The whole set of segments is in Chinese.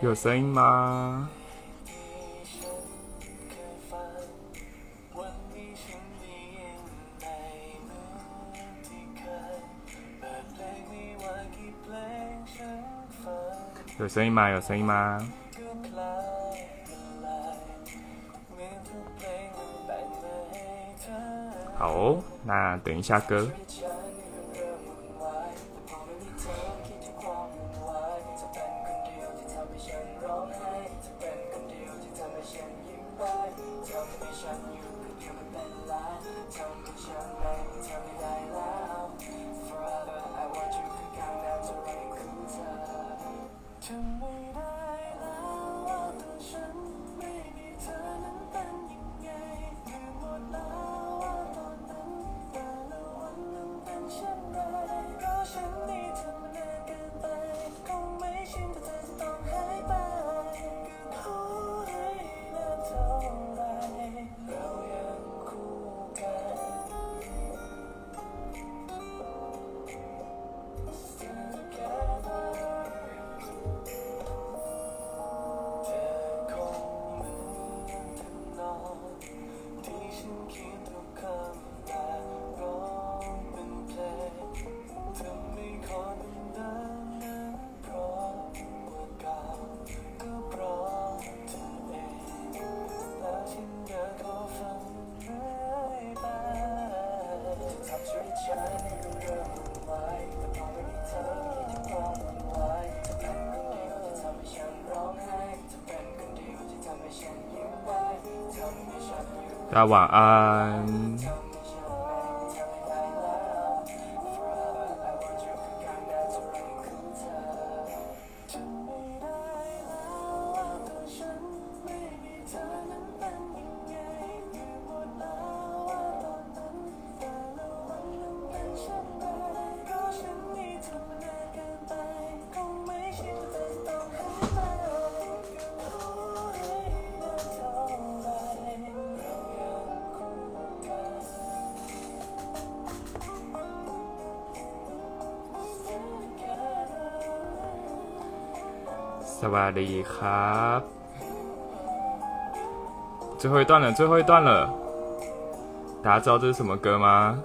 有声音吗？有声音吗？有声音吗？好，那等一下歌。晚安。สวัสดีครับ 最后一段了，最后一段了，大家知道这是什么歌吗？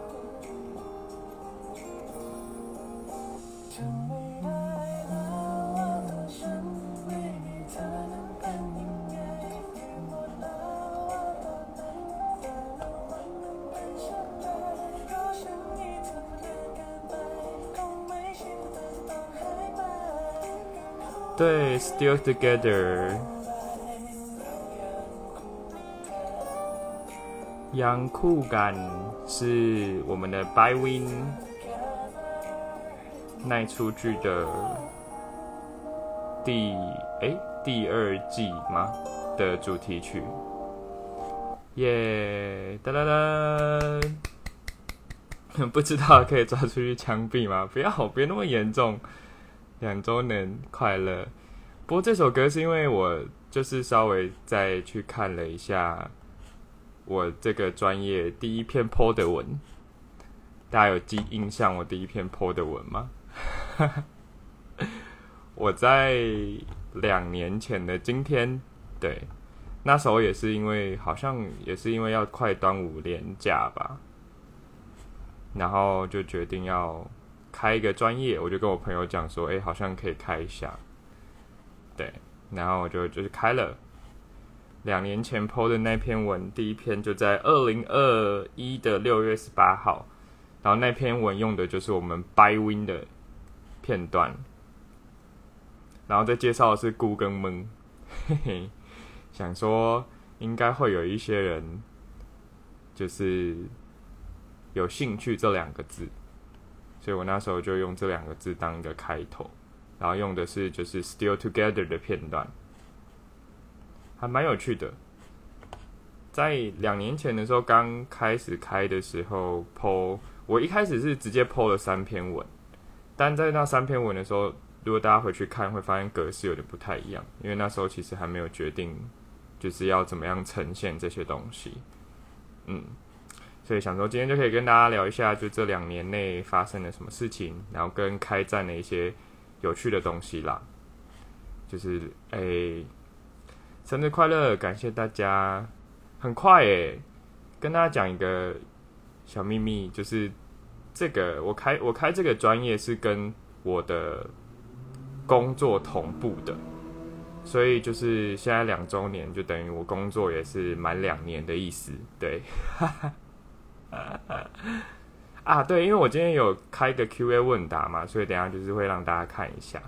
，Still Together，杨酷感是我们的 By Win 那出剧的第哎第二季吗的主题曲？耶，哒哒哒！不知道可以抓出去枪毙吗？不要，别那么严重。两周年快乐！不过这首歌是因为我就是稍微再去看了一下我这个专业第一篇 PO 的文，大家有记印象我第一篇 PO 的文吗？我在两年前的今天，对，那时候也是因为好像也是因为要快端午连假吧，然后就决定要。开一个专业，我就跟我朋友讲说，哎，好像可以开一下，对，然后我就就是开了。两年前 PO 的那篇文，第一篇就在二零二一的六月十八号，然后那篇文用的就是我们 By Win 的片段，然后再介绍的是孤跟闷，嘿嘿，想说应该会有一些人就是有兴趣这两个字。所以我那时候就用这两个字当一个开头，然后用的是就是 “still together” 的片段，还蛮有趣的。在两年前的时候，刚开始开的时候，PO 我一开始是直接 PO 了三篇文，但在那三篇文的时候，如果大家回去看，会发现格式有点不太一样，因为那时候其实还没有决定就是要怎么样呈现这些东西，嗯。所以想说今天就可以跟大家聊一下，就这两年内发生了什么事情，然后跟开战的一些有趣的东西啦。就是诶，生日快乐，感谢大家。很快诶，跟大家讲一个小秘密，就是这个我开我开这个专业是跟我的工作同步的，所以就是现在两周年，就等于我工作也是满两年的意思。对，啊对，因为我今天有开个 Q&A 问答嘛，所以等下就是会让大家看一下。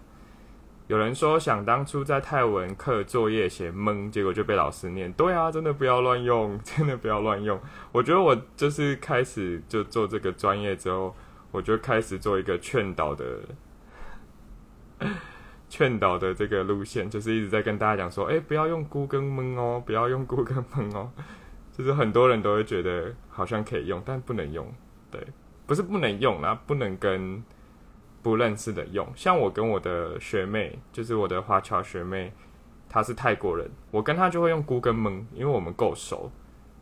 有人说想当初在泰文课作业写懵，结果就被老师念。对啊，真的不要乱用，真的不要乱用。我觉得我就是开始就做这个专业之后，我就开始做一个劝导的劝导的这个路线，就是一直在跟大家讲说，哎，不要用 Google 蒙哦，不要用 Google 蒙哦。就是很多人都会觉得好像可以用，但不能用。对，不是不能用啦，不能跟。不认识的用，像我跟我的学妹，就是我的华侨学妹，她是泰国人，我跟她就会用 Google 蒙，因为我们够熟。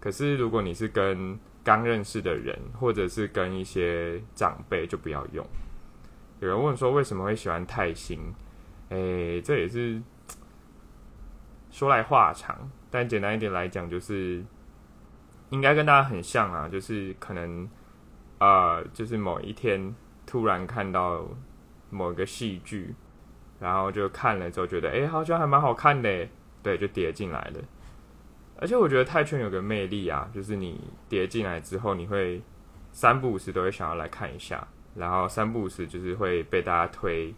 可是如果你是跟刚认识的人，或者是跟一些长辈，就不要用。有人问说为什么会喜欢泰星？诶，这也是说来话长，但简单一点来讲，就是应该跟大家很像啊，就是可能啊，就是某一天。突然看到某个戏剧，然后就看了之后觉得，哎，好像还蛮好看的，对，就叠进来了。而且我觉得泰拳有个魅力啊，就是你叠进来之后，你会三不五时都会想要来看一下，然后三不五时就是会被大家推，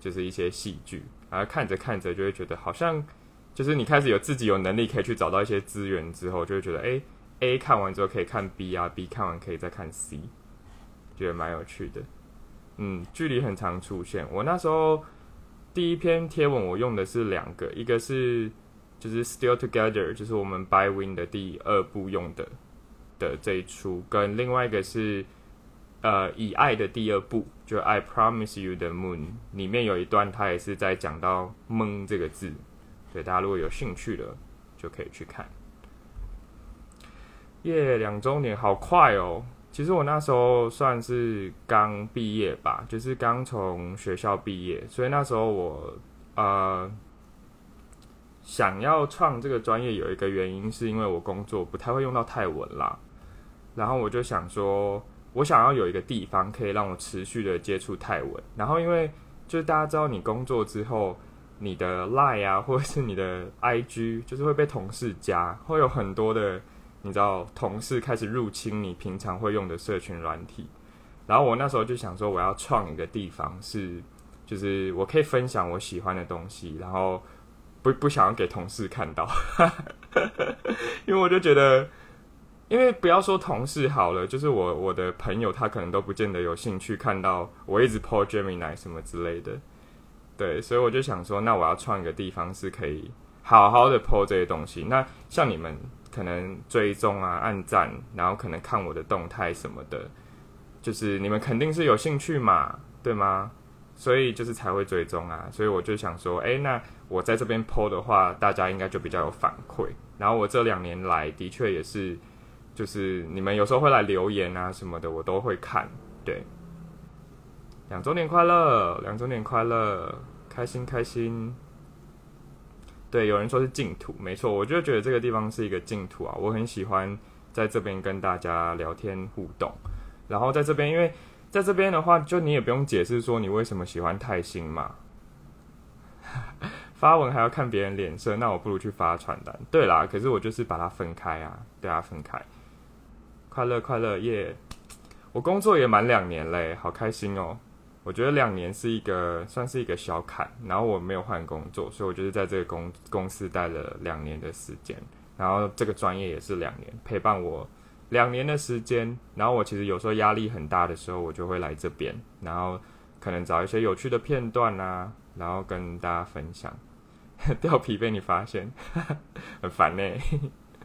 就是一些戏剧，然后看着看着就会觉得好像，就是你开始有自己有能力可以去找到一些资源之后，就会觉得，哎，A 看完之后可以看 B 啊，B 看完可以再看 C，觉得蛮有趣的。嗯，距离很长出现。我那时候第一篇贴文我用的是两个，一个是就是 Still Together，就是我们 By Win 的第二部用的的这一出，跟另外一个是呃以爱的第二部，就 I Promise You the Moon 里面有一段，它也是在讲到“梦”这个字。对大家如果有兴趣的，就可以去看。耶，两周年好快哦！其实我那时候算是刚毕业吧，就是刚从学校毕业，所以那时候我呃想要创这个专业，有一个原因是因为我工作不太会用到泰文啦，然后我就想说，我想要有一个地方可以让我持续的接触泰文，然后因为就是大家知道你工作之后，你的 Line 啊或者是你的 IG 就是会被同事加，会有很多的。你知道，同事开始入侵你平常会用的社群软体，然后我那时候就想说，我要创一个地方，是就是我可以分享我喜欢的东西，然后不不想要给同事看到，因为我就觉得，因为不要说同事好了，就是我我的朋友他可能都不见得有兴趣看到我一直 po Gemini 什么之类的，对，所以我就想说，那我要创一个地方是可以好好的 po 这些东西，那像你们。可能追踪啊、按赞，然后可能看我的动态什么的，就是你们肯定是有兴趣嘛，对吗？所以就是才会追踪啊。所以我就想说，哎，那我在这边 PO 的话，大家应该就比较有反馈。然后我这两年来的确也是，就是你们有时候会来留言啊什么的，我都会看。对，两周年快乐，两周年快乐，开心开心。对，有人说是净土，没错，我就觉得这个地方是一个净土啊，我很喜欢在这边跟大家聊天互动。然后在这边，因为在这边的话，就你也不用解释说你为什么喜欢泰星嘛，发文还要看别人脸色，那我不如去发传单。对啦，可是我就是把它分开啊，对啊，分开。快乐快乐耶！我工作也满两年嘞，好开心哦。我觉得两年是一个算是一个小坎，然后我没有换工作，所以我就是在这个公公司待了两年的时间，然后这个专业也是两年陪伴我两年的时间，然后我其实有时候压力很大的时候，我就会来这边，然后可能找一些有趣的片段啊，然后跟大家分享。掉皮被你发现，很烦呢。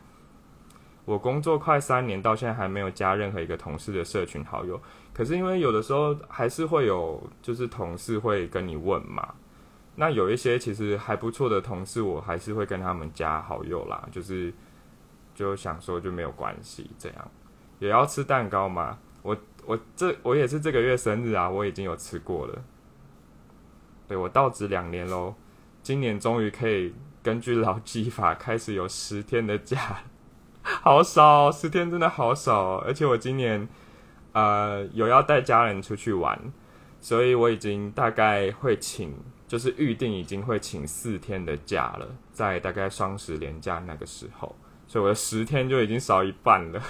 我工作快三年，到现在还没有加任何一个同事的社群好友。可是因为有的时候还是会有，就是同事会跟你问嘛。那有一些其实还不错的同事，我还是会跟他们加好友啦。就是就想说就没有关系这样。也要吃蛋糕吗？我我这我也是这个月生日啊，我已经有吃过了。对我到职两年喽，今年终于可以根据劳基法开始有十天的假，好少，十天真的好少。而且我今年呃有要带家人出去玩，所以我已经大概会请。就是预定已经会请四天的假了，在大概双十连假那个时候，所以我的十天就已经少一半了，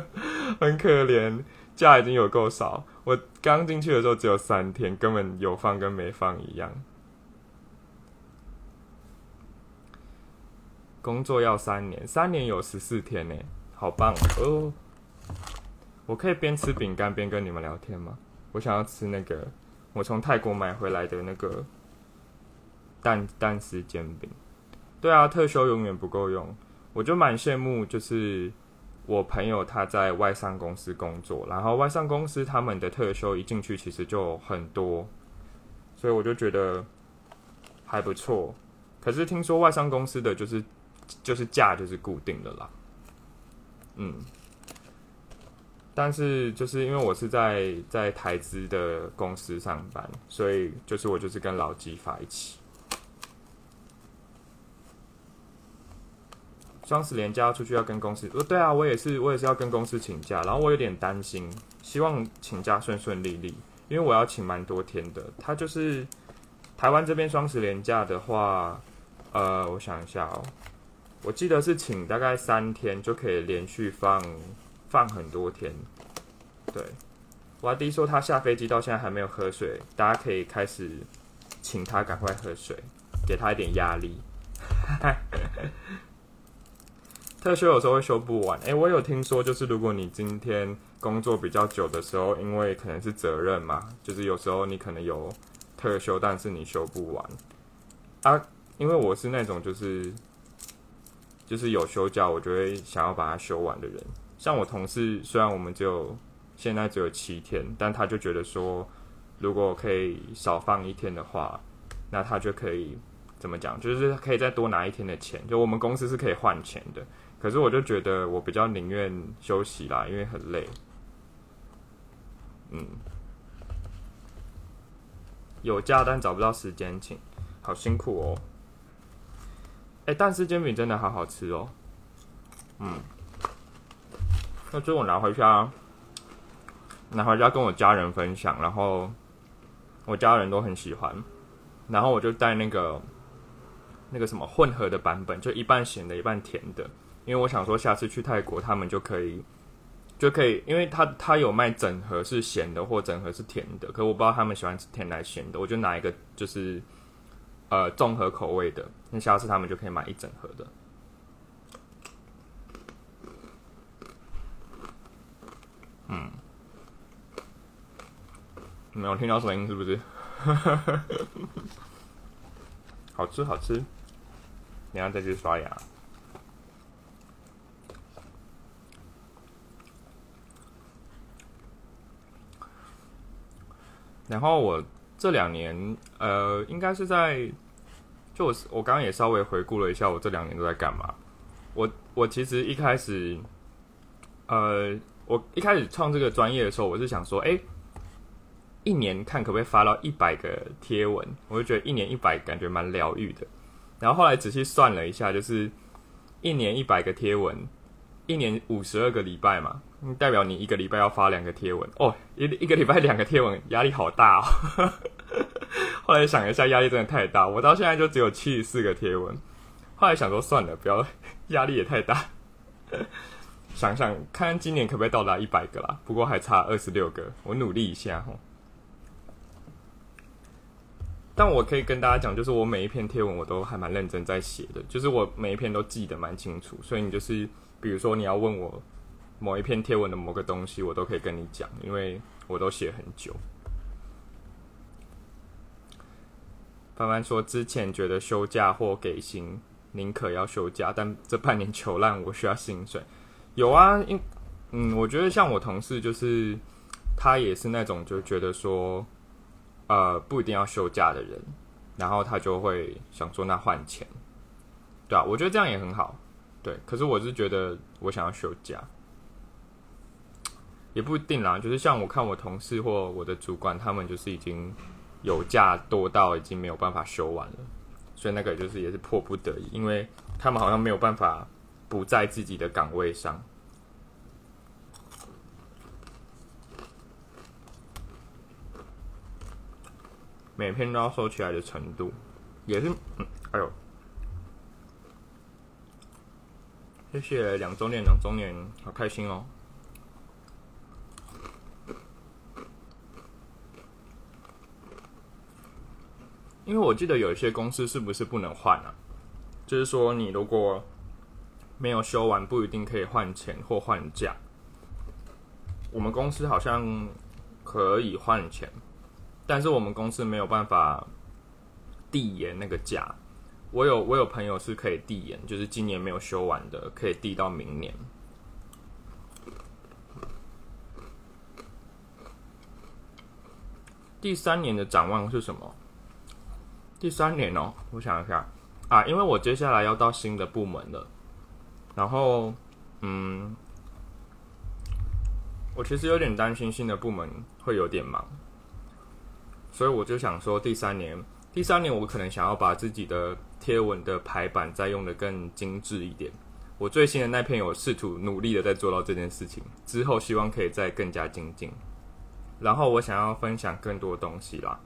很可怜，假已经有够少。我刚进去的时候只有三天，根本有放跟没放一样。工作要三年，三年有十四天呢，好棒哦！我可以边吃饼干边跟你们聊天吗？我想要吃那个我从泰国买回来的那个。蛋蛋丝煎饼，对啊，特休永远不够用，我就蛮羡慕，就是我朋友他在外商公司工作，然后外商公司他们的特休一进去其实就很多，所以我就觉得还不错。可是听说外商公司的就是就是假就是固定的啦，嗯，但是就是因为我是在在台资的公司上班，所以就是我就是跟老基法一起。双十连假出去要跟公司，呃，对啊，我也是，我也是要跟公司请假，然后我有点担心，希望请假顺顺利利，因为我要请蛮多天的。他就是台湾这边双十连假的话，呃，我想一下哦，我记得是请大概三天就可以连续放放很多天。对，我阿弟说他下飞机到现在还没有喝水，大家可以开始请他赶快喝水，给他一点压力。特休有时候会休不完，诶，我有听说，就是如果你今天工作比较久的时候，因为可能是责任嘛，就是有时候你可能有特休，但是你休不完啊。因为我是那种就是就是有休假，我就会想要把它休完的人。像我同事，虽然我们只有现在只有七天，但他就觉得说，如果可以少放一天的话，那他就可以怎么讲，就是可以再多拿一天的钱。就我们公司是可以换钱的。可是我就觉得我比较宁愿休息啦，因为很累。嗯，有假但找不到时间请，好辛苦哦。哎，但是煎饼真的好好吃哦。嗯，那就我拿回家，拿回家跟我家人分享，然后我家人都很喜欢，然后我就带那个那个什么混合的版本，就一半咸的，一半甜的。因为我想说，下次去泰国，他们就可以，就可以，因为他他有卖整盒是咸的，或整盒是甜的，可我不知道他们喜欢吃甜还是咸的，我就拿一个就是呃综合口味的，那下次他们就可以买一整盒的。没有听到声音是不是？好吃好吃，等下再去刷牙。然后我这两年，呃，应该是在，就我我刚刚也稍微回顾了一下，我这两年都在干嘛。我我其实一开始，呃，我一开始创这个专业的时候，我是想说，哎，一年看可不可以发到一百个贴文，我就觉得一年一百感觉蛮疗愈的。然后后来仔细算了一下，就是一年一百个贴文，一年五十二个礼拜嘛。代表你一个礼拜要发两个贴文哦，一一个礼拜两个贴文，压力好大哦。后来想一下，压力真的太大，我到现在就只有七十四个贴文。后来想说算了，不要压力也太大。想想看今年可不可以到达一百个啦？不过还差二十六个，我努力一下哈。但我可以跟大家讲，就是我每一篇贴文我都还蛮认真在写的，就是我每一篇都记得蛮清楚，所以你就是比如说你要问我。某一篇贴文的某个东西，我都可以跟你讲，因为我都写很久。凡凡说之前觉得休假或给薪，宁可要休假，但这半年求烂，我需要薪水。有啊，因嗯，我觉得像我同事，就是他也是那种就觉得说，呃，不一定要休假的人，然后他就会想说那换钱，对啊，我觉得这样也很好，对。可是我是觉得我想要休假。也不一定啦，就是像我看我同事或我的主管，他们就是已经有假多到已经没有办法休完了，所以那个就是也是迫不得已，因为他们好像没有办法不在自己的岗位上。每篇都要收起来的程度，也是，嗯，哎呦，谢谢两周年，两周年，好开心哦！因为我记得有一些公司是不是不能换啊？就是说，你如果没有修完，不一定可以换钱或换价。我们公司好像可以换钱。但是我们公司没有办法递延那个假，我有我有朋友是可以递延，就是今年没有修完的，可以递到明年。第三年的展望是什么？第三年哦，我想一下啊，因为我接下来要到新的部门了，然后嗯，我其实有点担心新的部门会有点忙。所以我就想说，第三年，第三年我可能想要把自己的贴文的排版再用的更精致一点。我最新的那篇有试图努力的在做到这件事情，之后希望可以再更加精进。然后我想要分享更多东西啦，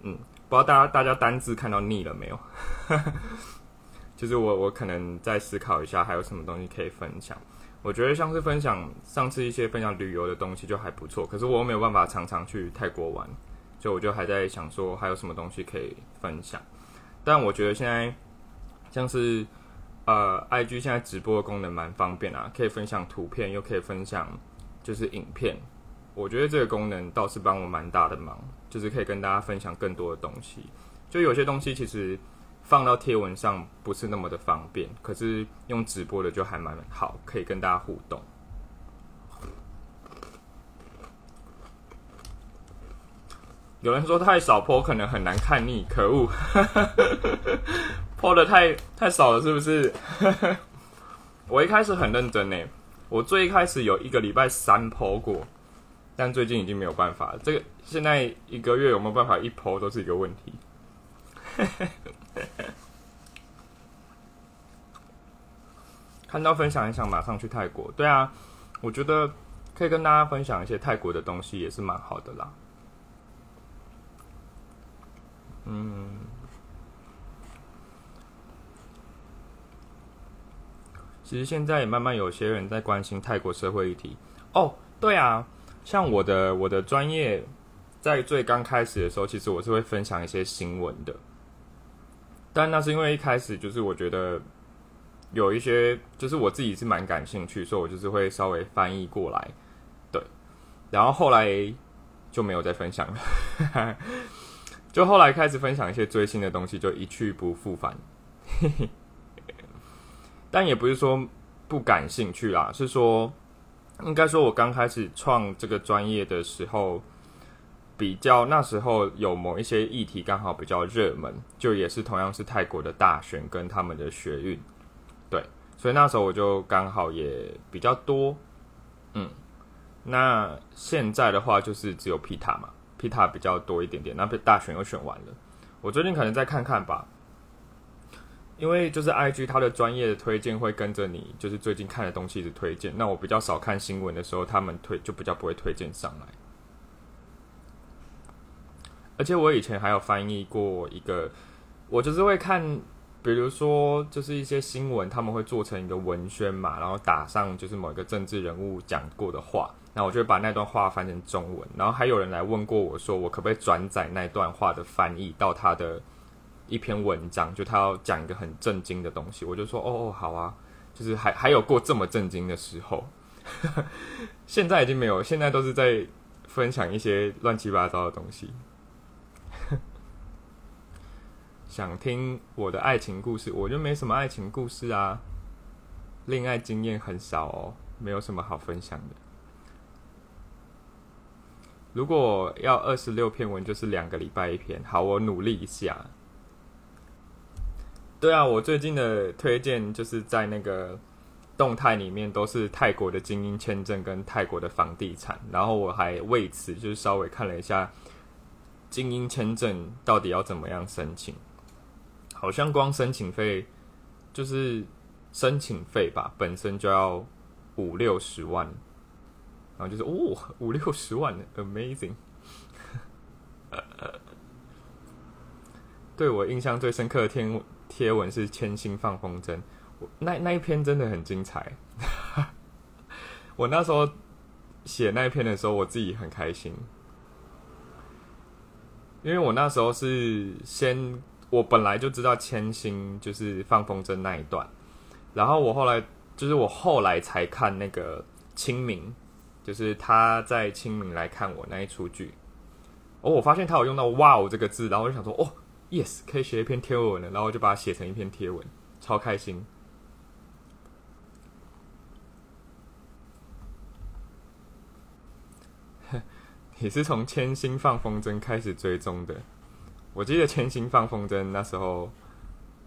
嗯，不知道大家大家单字看到腻了没有？就是我我可能再思考一下，还有什么东西可以分享。我觉得像是分享上次一些分享旅游的东西就还不错，可是我没有办法常常去泰国玩。就我就还在想说还有什么东西可以分享，但我觉得现在像是呃，IG 现在直播的功能蛮方便啊，可以分享图片，又可以分享就是影片。我觉得这个功能倒是帮我蛮大的忙，就是可以跟大家分享更多的东西。就有些东西其实放到贴文上不是那么的方便，可是用直播的就还蛮好，可以跟大家互动。有人说太少泼可能很难看腻，可恶，泼的太太少了是不是？我一开始很认真呢，我最一开始有一个礼拜三泼过，但最近已经没有办法。这个现在一个月有没有办法一泼都是一个问题。看到分享一想马上去泰国，对啊，我觉得可以跟大家分享一些泰国的东西也是蛮好的啦。嗯，其实现在也慢慢有些人在关心泰国社会议题。哦，对啊，像我的我的专业，在最刚开始的时候，其实我是会分享一些新闻的。但那是因为一开始就是我觉得有一些，就是我自己是蛮感兴趣，所以我就是会稍微翻译过来。对，然后后来就没有再分享了。就后来开始分享一些追星的东西，就一去不复返。但也不是说不感兴趣啦，是说应该说，我刚开始创这个专业的时候，比较那时候有某一些议题刚好比较热门，就也是同样是泰国的大选跟他们的学运，对，所以那时候我就刚好也比较多。嗯，那现在的话就是只有皮塔嘛。皮塔比较多一点点，那被大选又选完了。我最近可能再看看吧，因为就是 I G 它的专业的推荐会跟着你，就是最近看的东西的推荐。那我比较少看新闻的时候，他们推就比较不会推荐上来。而且我以前还有翻译过一个，我就是会看，比如说就是一些新闻，他们会做成一个文宣嘛，然后打上就是某一个政治人物讲过的话。那我就把那段话翻成中文，然后还有人来问过我说，我可不可以转载那段话的翻译到他的一篇文章？就他要讲一个很震惊的东西，我就说哦哦好啊，就是还还有过这么震惊的时候，现在已经没有，现在都是在分享一些乱七八糟的东西。想听我的爱情故事，我就没什么爱情故事啊，恋爱经验很少哦，没有什么好分享的。如果要二十六篇文，就是两个礼拜一篇。好，我努力一下。对啊，我最近的推荐就是在那个动态里面都是泰国的精英签证跟泰国的房地产，然后我还为此就是稍微看了一下精英签证到底要怎么样申请，好像光申请费就是申请费吧，本身就要五六十万，然后就是哦五六十万，amazing。对我印象最深刻的贴贴文是千星放风筝。那那一篇真的很精彩，我那时候写那一篇的时候，我自己很开心，因为我那时候是先，我本来就知道千星就是放风筝那一段，然后我后来就是我后来才看那个清明，就是他在清明来看我那一出剧，哦，我发现他有用到“哇哦”这个字，然后我就想说，哦，yes，可以写一篇贴文了，然后我就把它写成一篇贴文，超开心。你是从千星放风筝开始追踪的。我记得千星放风筝那时候，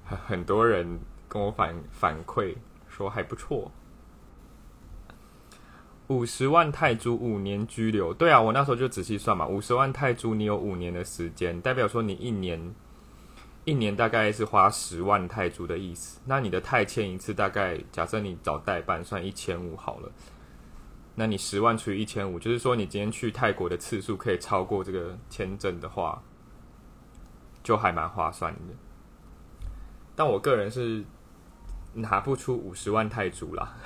很很多人跟我反反馈说还不错。五十万泰铢五年居留，对啊，我那时候就仔细算嘛，五十万泰铢你有五年的时间，代表说你一年一年大概是花十万泰铢的意思。那你的泰签一次大概，假设你找代办算一千五好了。那你十万除以一千五，就是说你今天去泰国的次数可以超过这个签证的话，就还蛮划算的。但我个人是拿不出五十万泰铢啦，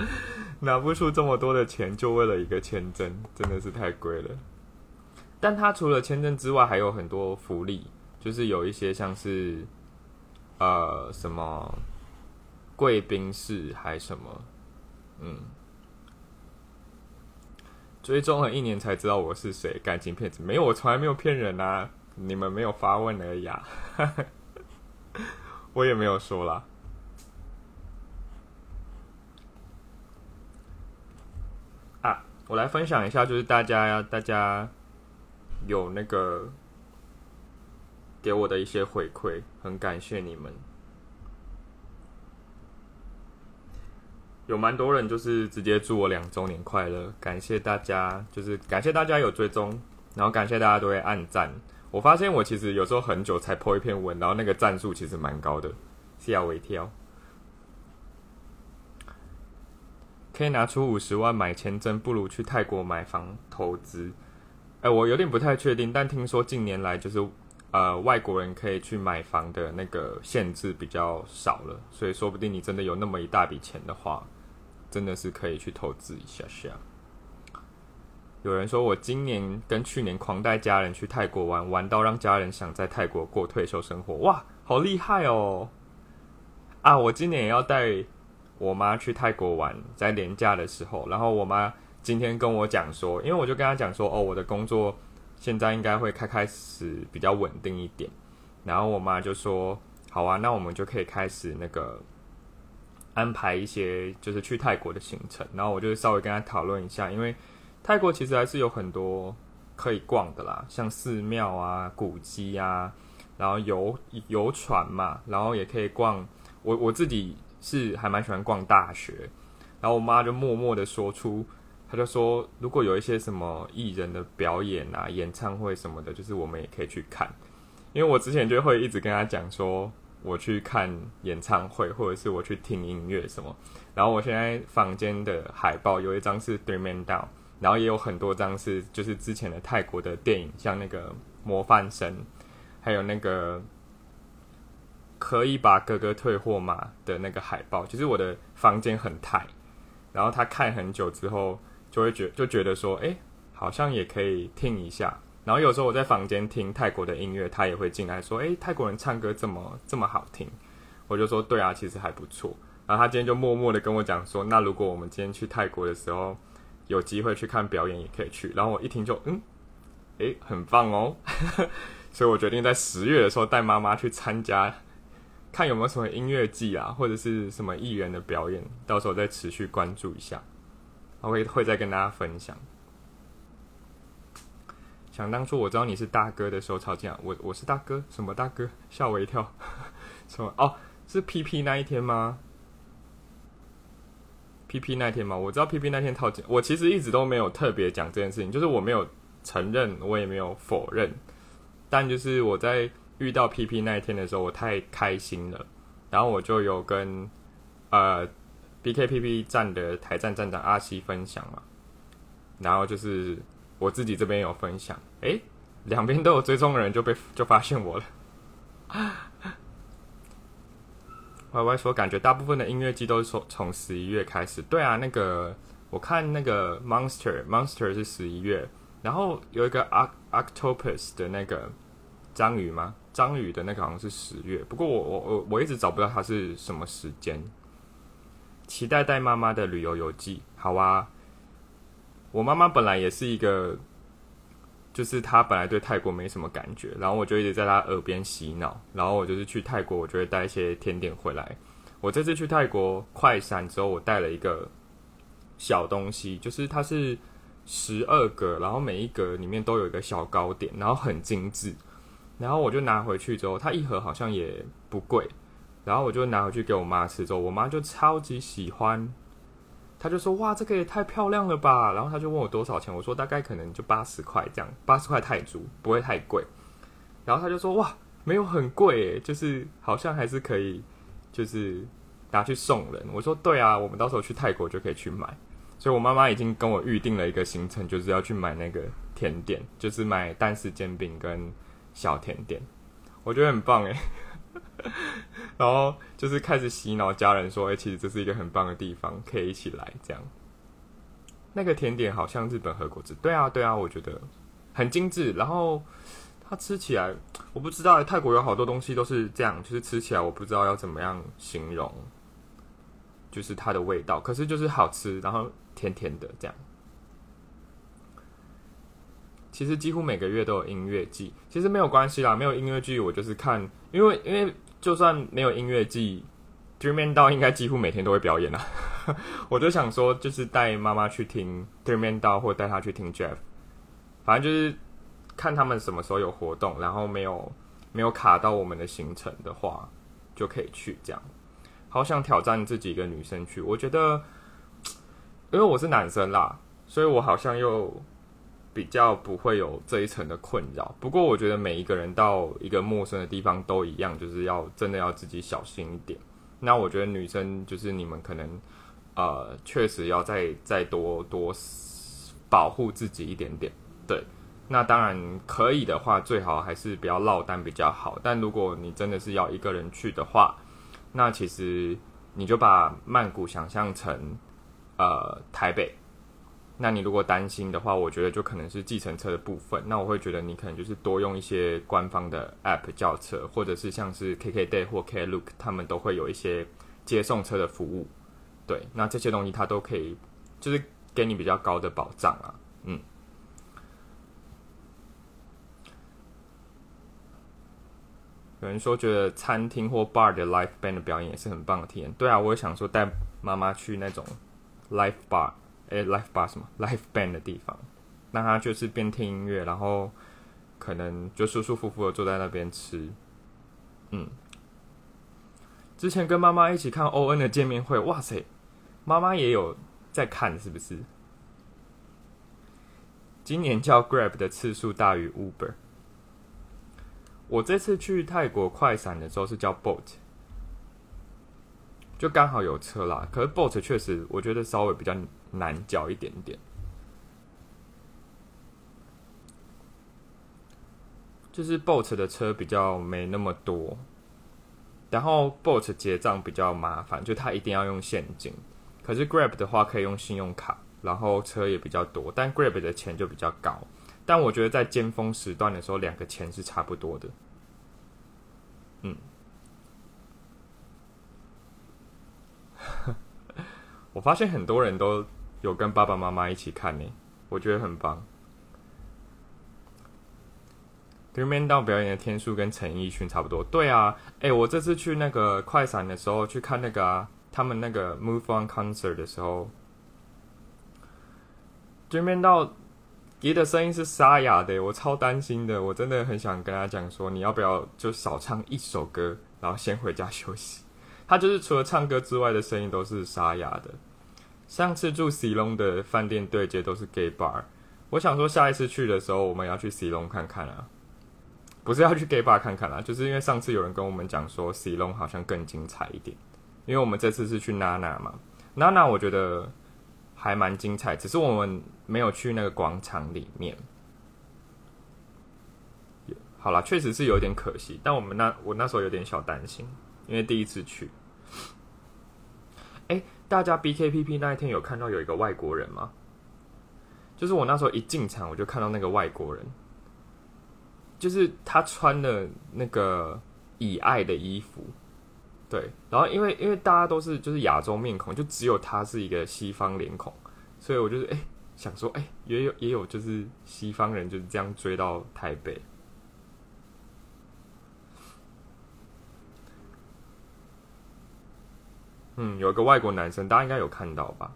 拿不出这么多的钱，就为了一个签证，真的是太贵了。但他除了签证之外，还有很多福利，就是有一些像是呃什么贵宾室还什么，嗯。追踪了一年才知道我是谁，感情骗子没有，我从来没有骗人啊！你们没有发问而已啊，我也没有说啦。啊，我来分享一下，就是大家大家有那个给我的一些回馈，很感谢你们。有蛮多人就是直接祝我两周年快乐，感谢大家，就是感谢大家有追踪，然后感谢大家都会按赞。我发现我其实有时候很久才破一篇文，然后那个赞数其实蛮高的，吓我一跳。可以拿出五十万买签证，不如去泰国买房投资。哎，我有点不太确定，但听说近年来就是呃外国人可以去买房的那个限制比较少了，所以说不定你真的有那么一大笔钱的话。真的是可以去投资一下下。有人说我今年跟去年狂带家人去泰国玩，玩到让家人想在泰国过退休生活，哇，好厉害哦！啊，我今年也要带我妈去泰国玩，在年假的时候，然后我妈今天跟我讲说，因为我就跟她讲说，哦，我的工作现在应该会开开始比较稳定一点，然后我妈就说，好啊，那我们就可以开始那个。安排一些就是去泰国的行程，然后我就稍微跟她讨论一下，因为泰国其实还是有很多可以逛的啦，像寺庙啊、古迹啊，然后游游船嘛，然后也可以逛。我我自己是还蛮喜欢逛大学，然后我妈就默默的说出，她就说如果有一些什么艺人的表演啊、演唱会什么的，就是我们也可以去看，因为我之前就会一直跟她讲说。我去看演唱会，或者是我去听音乐什么。然后我现在房间的海报有一张是《Three Man Down》，然后也有很多张是就是之前的泰国的电影，像那个《模范生》，还有那个可以把哥哥退货吗的那个海报。其实我的房间很泰，然后他看很久之后，就会觉就觉得说，哎，好像也可以听一下。然后有时候我在房间听泰国的音乐，他也会进来说：“诶，泰国人唱歌这么这么好听。”我就说：“对啊，其实还不错。”然后他今天就默默的跟我讲说：“那如果我们今天去泰国的时候有机会去看表演，也可以去。”然后我一听就嗯，诶，很棒哦！所以我决定在十月的时候带妈妈去参加，看有没有什么音乐季啊，或者是什么艺人的表演，到时候再持续关注一下，我会会再跟大家分享。想当初我知道你是大哥的时候吵架，我我是大哥，什么大哥？吓我一跳！什么？哦，是 P P 那一天吗？PP 那一天吗？我知道 PP 那天套件，我其实一直都没有特别讲这件事情，就是我没有承认，我也没有否认，但就是我在遇到 PP 那一天的时候，我太开心了，然后我就有跟呃 BKPP 站的台站站长阿西分享嘛，然后就是我自己这边有分享，诶，两边都有追踪的人就被就发现我了。Y Y 说，感觉大部分的音乐季都是从从十一月开始。对啊，那个我看那个 Monster Monster 是十一月，然后有一个 Octopus 的那个章鱼吗？章鱼的那个好像是十月。不过我我我我一直找不到它是什么时间。期待带妈妈的旅游游记。好啊，我妈妈本来也是一个。就是她本来对泰国没什么感觉，然后我就一直在她耳边洗脑，然后我就是去泰国，我就会带一些甜点回来。我这次去泰国快闪之后，我带了一个小东西，就是它是十二个，然后每一格里面都有一个小糕点，然后很精致。然后我就拿回去之后，它一盒好像也不贵，然后我就拿回去给我妈吃之后，我妈就超级喜欢。她就说：“哇，这个也太漂亮了吧！”然后她就问我多少钱，我说大概可能就八十块这样，八十块泰铢，不会太贵。然后她就说：“哇，没有很贵，就是好像还是可以，就是拿去送人。”我说：“对啊，我们到时候去泰国就可以去买。”所以，我妈妈已经跟我预定了一个行程，就是要去买那个甜点，就是买蛋丝煎饼跟小甜点。我觉得很棒哎。然后就是开始洗脑家人说：“哎，其实这是一个很棒的地方，可以一起来。”这样，那个甜点好像日本和果子，对啊，对啊，我觉得很精致。然后它吃起来，我不知道泰国有好多东西都是这样，就是吃起来我不知道要怎么样形容，就是它的味道，可是就是好吃，然后甜甜的这样。其实几乎每个月都有音乐季，其实没有关系啦，没有音乐剧我就是看，因为因为就算没有音乐季，Dream Man 应该几乎每天都会表演啦。我就想说，就是带妈妈去听 Dream Man 或带她去听 Jeff，反正就是看他们什么时候有活动，然后没有没有卡到我们的行程的话，就可以去这样。好想挑战自己一个女生去，我觉得，因为我是男生啦，所以我好像又。比较不会有这一层的困扰，不过我觉得每一个人到一个陌生的地方都一样，就是要真的要自己小心一点。那我觉得女生就是你们可能呃确实要再再多多保护自己一点点。对，那当然可以的话，最好还是不要落单比较好。但如果你真的是要一个人去的话，那其实你就把曼谷想象成呃台北。那你如果担心的话，我觉得就可能是计程车的部分。那我会觉得你可能就是多用一些官方的 App 叫车，或者是像是 KKday 或 Klook，他们都会有一些接送车的服务。对，那这些东西它都可以，就是给你比较高的保障啊。嗯。有人说觉得餐厅或 bar 的 live band 的表演也是很棒的体验。对啊，我也想说带妈妈去那种 live bar。诶 l i f e bar 什么 l i f e band 的地方，那他就是边听音乐，然后可能就舒舒服服的坐在那边吃。嗯，之前跟妈妈一起看 O N 的见面会，哇塞，妈妈也有在看，是不是？今年叫 Grab 的次数大于 Uber。我这次去泰国快闪的时候是叫 Boat。就刚好有车啦，可是 boat 确实我觉得稍微比较难缴一点点，就是 boat 的车比较没那么多，然后 boat 结账比较麻烦，就他一定要用现金，可是 grab 的话可以用信用卡，然后车也比较多，但 grab 的钱就比较高，但我觉得在尖峰时段的时候，两个钱是差不多的，嗯。我发现很多人都有跟爸爸妈妈一起看呢，我觉得很棒。对面到表演的天数跟陈奕迅差不多，对啊，哎，我这次去那个快闪的时候去看那个啊他们那个 Move On Concert 的时候，对面到爷的声音是沙哑的，我超担心的，我真的很想跟他讲说，你要不要就少唱一首歌，然后先回家休息。他就是除了唱歌之外的声音都是沙哑的，上次住 C 龙的饭店对接都是 gay bar，我想说下一次去的时候我们要去 C 龙看看啊，不是要去 gay bar 看看啊，就是因为上次有人跟我们讲说 C 龙好像更精彩一点，因为我们这次是去娜娜嘛，娜娜我觉得还蛮精彩，只是我们没有去那个广场里面。好了，确实是有点可惜，但我们那我那时候有点小担心，因为第一次去。哎，大家 BKPP 那一天有看到有一个外国人吗？就是我那时候一进场，我就看到那个外国人，就是他穿的那个以爱的衣服，对，然后因为因为大家都是就是亚洲面孔，就只有他是一个西方脸孔，所以我就是哎想说哎也有也有就是西方人就是这样追到台北。嗯，有一个外国男生，大家应该有看到吧？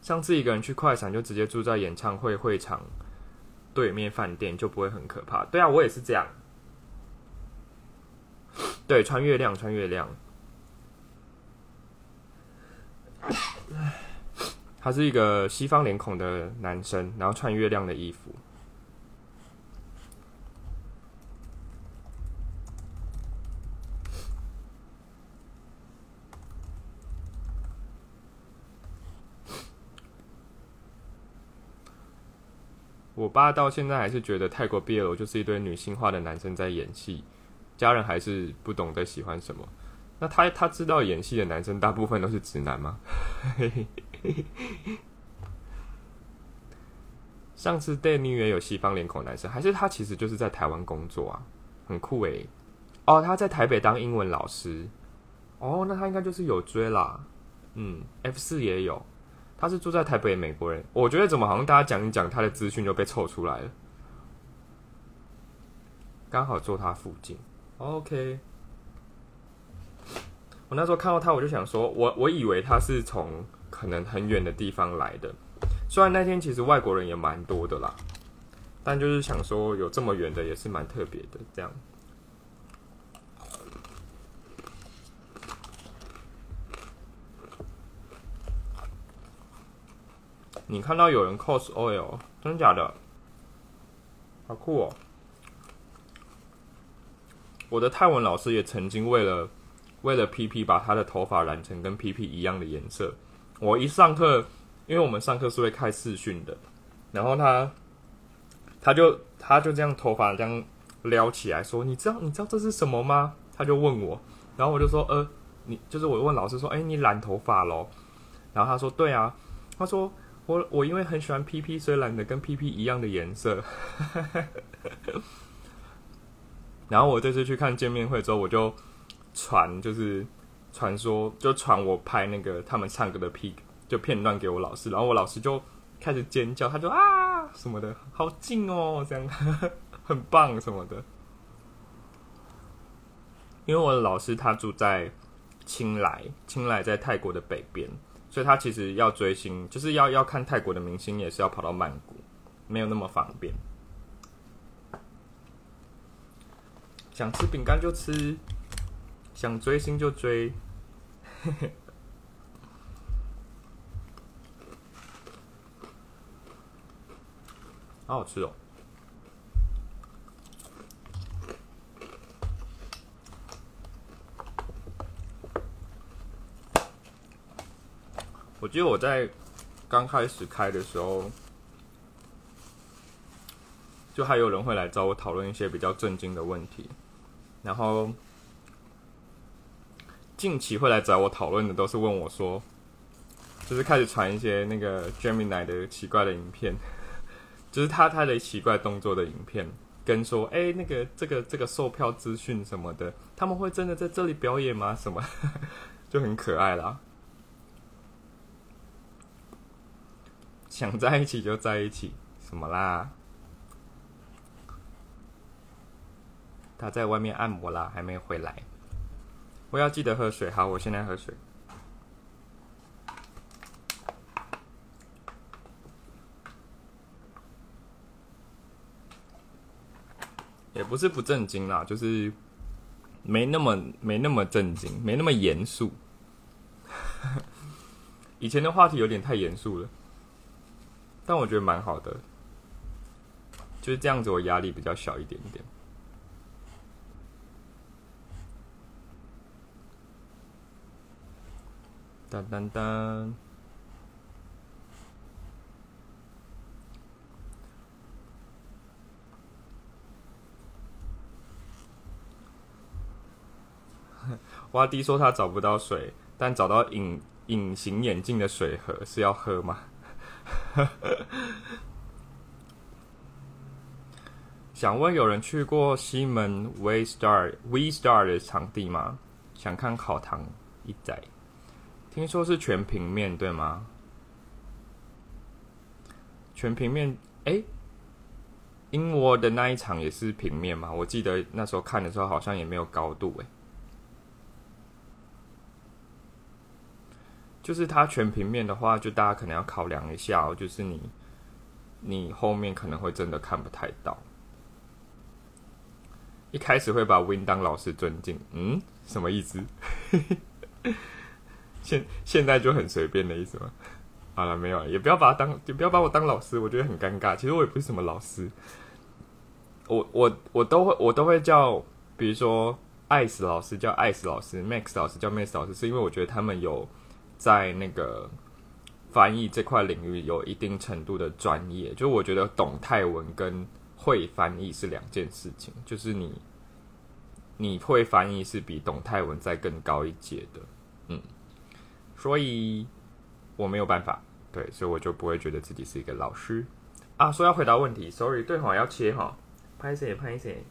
上次一个人去快闪，就直接住在演唱会会场对面饭店，就不会很可怕。对啊，我也是这样。对，穿月亮，穿月亮。他是一个西方脸孔的男生，然后穿月亮的衣服。我爸到现在还是觉得泰国 BL 就是一堆女性化的男生在演戏，家人还是不懂得喜欢什么。那他他知道演戏的男生大部分都是直男吗？上次 Danny 也有西方脸孔男生，还是他其实就是在台湾工作啊，很酷诶。哦，他在台北当英文老师。哦，那他应该就是有追啦。嗯，F 四也有。他是住在台北的美国人，我觉得怎么好像大家讲一讲他的资讯就被凑出来了，刚好坐他附近。OK，我那时候看到他，我就想说，我我以为他是从可能很远的地方来的，虽然那天其实外国人也蛮多的啦，但就是想说有这么远的也是蛮特别的，这样。你看到有人 cos oil，真的假的？好酷哦！我的泰文老师也曾经为了为了 PP 把他的头发染成跟 PP 一样的颜色。我一上课，因为我们上课是会开视讯的，然后他他就他就这样头发这样撩起来说：“你知道你知道这是什么吗？”他就问我，然后我就说：“呃，你就是我问老师说，哎，你染头发喽？”然后他说：“对啊。”他说。我我因为很喜欢 PP，所以染的跟 PP 一样的颜色。然后我这次去看见面会之后，我就传就是传说，就传我拍那个他们唱歌的 P 就片段给我老师，然后我老师就开始尖叫，他就啊什么的，好近哦，这样 很棒什么的。因为我的老师他住在青莱，青莱在泰国的北边。所以他其实要追星，就是要要看泰国的明星，也是要跑到曼谷，没有那么方便。想吃饼干就吃，想追星就追，好好吃哦。我记得我在刚开始开的时候，就还有人会来找我讨论一些比较震惊的问题，然后近期会来找我讨论的都是问我说，就是开始传一些那个 Gemini 的奇怪的影片，就是他他的奇怪动作的影片，跟说哎那个这个这个售票资讯什么的，他们会真的在这里表演吗？什么 就很可爱啦。想在一起就在一起，什么啦？他在外面按摩啦，还没回来。我要记得喝水，好，我现在喝水。也不是不正经啦，就是没那么没那么正经，没那么严肃。以前的话题有点太严肃了，但我觉得蛮好的，就是这样子，我压力比较小一点点。噔噔噔。洼迪说他找不到水，但找到隐隐形眼镜的水盒是要喝吗？想问有人去过西门 We Star We Star 的场地吗？想看烤糖一仔，听说是全平面对吗？全平面，哎，英国的那一场也是平面吗？我记得那时候看的时候好像也没有高度，哎。就是它全平面的话，就大家可能要考量一下哦。就是你，你后面可能会真的看不太到。一开始会把 Win 当老师尊敬，嗯，什么意思？现现在就很随便的意思吗？好了，没有了，也不要把他当，就不要把我当老师，我觉得很尴尬。其实我也不是什么老师，我我我都会我都会叫，比如说艾斯老师叫艾斯老师，Max 老师叫 Max 老师，是因为我觉得他们有。在那个翻译这块领域有一定程度的专业，就我觉得懂泰文跟会翻译是两件事情，就是你你会翻译是比懂泰文再更高一阶的，嗯，所以我没有办法，对，所以我就不会觉得自己是一个老师。啊。说要回答问题，sorry，对哈要切哈，拍谁拍谁，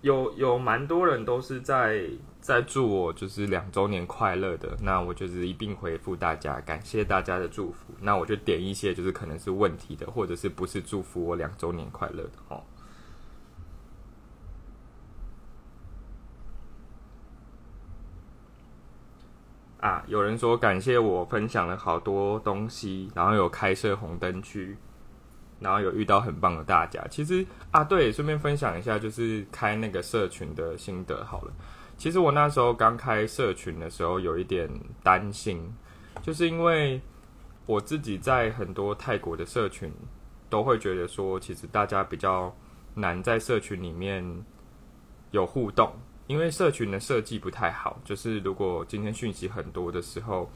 有有蛮多人都是在。在祝我就是两周年快乐的，那我就是一并回复大家，感谢大家的祝福。那我就点一些就是可能是问题的，或者是不是祝福我两周年快乐的哦。啊，有人说感谢我分享了好多东西，然后有开设红灯区，然后有遇到很棒的大家。其实啊，对，顺便分享一下，就是开那个社群的心得好了。其实我那时候刚开社群的时候，有一点担心，就是因为我自己在很多泰国的社群，都会觉得说，其实大家比较难在社群里面有互动，因为社群的设计不太好。就是如果今天讯息很多的时候，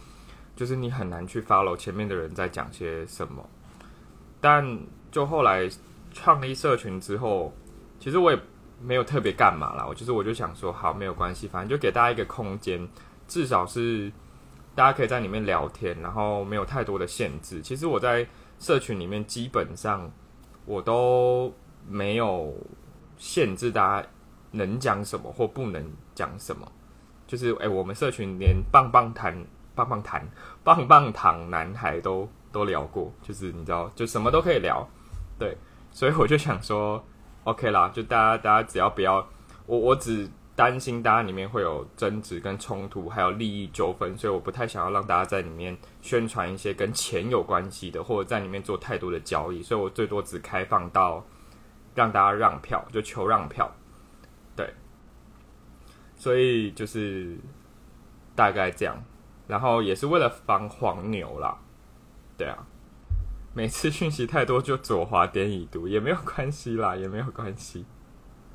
就是你很难去 follow 前面的人在讲些什么。但就后来创立社群之后，其实我也。没有特别干嘛啦，我就是我就想说，好，没有关系，反正就给大家一个空间，至少是大家可以在里面聊天，然后没有太多的限制。其实我在社群里面基本上我都没有限制大家能讲什么或不能讲什么，就是哎，我们社群连棒棒糖、棒棒糖、棒棒糖男孩都都聊过，就是你知道，就什么都可以聊，对，所以我就想说。OK 啦，就大家，大家只要不要我，我只担心大家里面会有争执跟冲突，还有利益纠纷，所以我不太想要让大家在里面宣传一些跟钱有关系的，或者在里面做太多的交易，所以我最多只开放到让大家让票，就求让票，对，所以就是大概这样，然后也是为了防黄牛啦，对啊。每次讯息太多就左滑点已读也没有关系啦，也没有关系。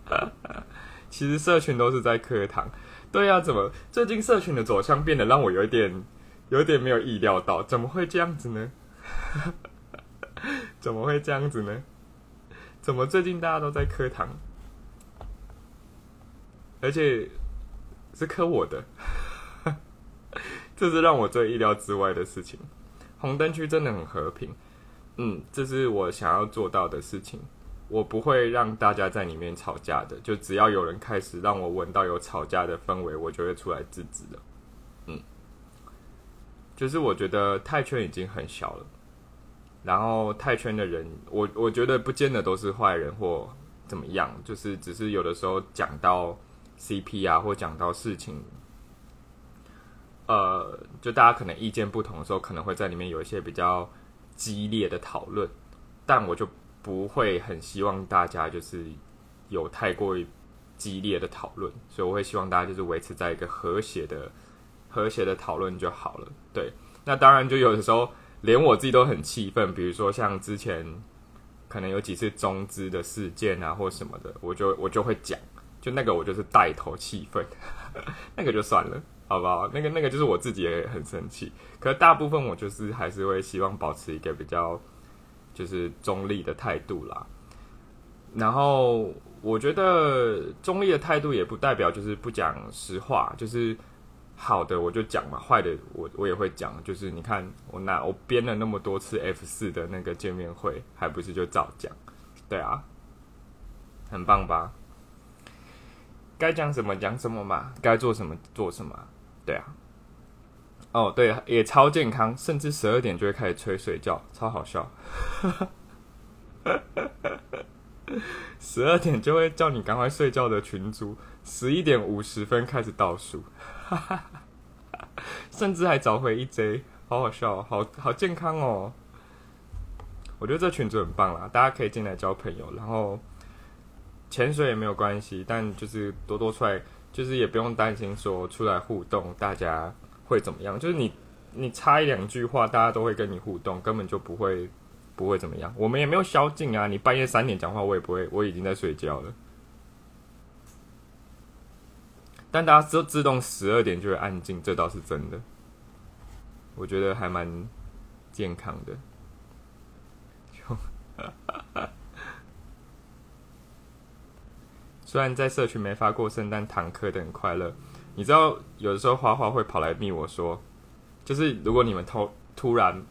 其实社群都是在课堂，对啊，怎么最近社群的走向变得让我有点有点没有意料到？怎么会这样子呢？怎么会这样子呢？怎么最近大家都在课堂，而且是磕我的？这是让我最意料之外的事情。红灯区真的很和平。嗯，这是我想要做到的事情。我不会让大家在里面吵架的。就只要有人开始让我闻到有吵架的氛围，我就会出来制止了。嗯，就是我觉得泰圈已经很小了，然后泰圈的人，我我觉得不见得都是坏人或怎么样，就是只是有的时候讲到 CP 啊，或讲到事情，呃，就大家可能意见不同的时候，可能会在里面有一些比较。激烈的讨论，但我就不会很希望大家就是有太过于激烈的讨论，所以我会希望大家就是维持在一个和谐的、和谐的讨论就好了。对，那当然就有的时候连我自己都很气愤，比如说像之前可能有几次中资的事件啊或什么的，我就我就会讲，就那个我就是带头气愤，那个就算了，好不好？那个那个就是我自己也很生气，可是大部分我就是还是会希望保持一个比较就是中立的态度啦。然后我觉得中立的态度也不代表就是不讲实话，就是好的我就讲嘛，坏的我我也会讲。就是你看我那我编了那么多次 F 四的那个见面会，还不是就照讲？对啊，很棒吧？该讲什么讲什么嘛，该做什么做什么。对啊，哦对，也超健康，甚至十二点就会开始催睡觉，超好笑。十二点就会叫你赶快睡觉的群主，十一点五十分开始倒数，甚至还找回一 J，好好笑，好好健康哦。我觉得这群主很棒啦，大家可以进来交朋友，然后潜水也没有关系，但就是多多出来，就是也不用担心说出来互动大家会怎么样，就是你你插一两句话，大家都会跟你互动，根本就不会。不会怎么样，我们也没有宵禁啊。你半夜三点讲话，我也不会，我已经在睡觉了。但大家都自动十二点就会安静，这倒是真的。我觉得还蛮健康的。虽然在社群没发过圣诞堂课的很快乐，你知道有的时候花花会跑来密我说，就是如果你们突突然。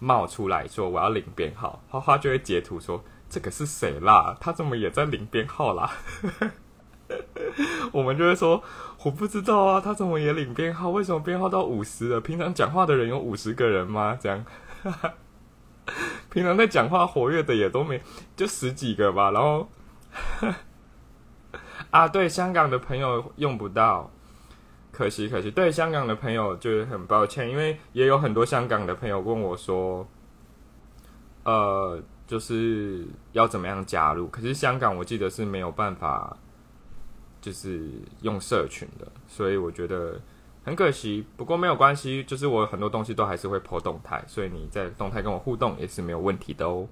冒出来说我要领编号，花花就会截图说这个是谁啦？他怎么也在领编号啦？我们就会说我不知道啊，他怎么也领编号？为什么编号到五十了？平常讲话的人有五十个人吗？这样，平常在讲话活跃的也都没就十几个吧。然后啊，对，香港的朋友用不到。可惜，可惜，对香港的朋友就是很抱歉，因为也有很多香港的朋友问我说，呃，就是要怎么样加入？可是香港我记得是没有办法，就是用社群的，所以我觉得很可惜。不过没有关系，就是我很多东西都还是会破动态，所以你在动态跟我互动也是没有问题的哦。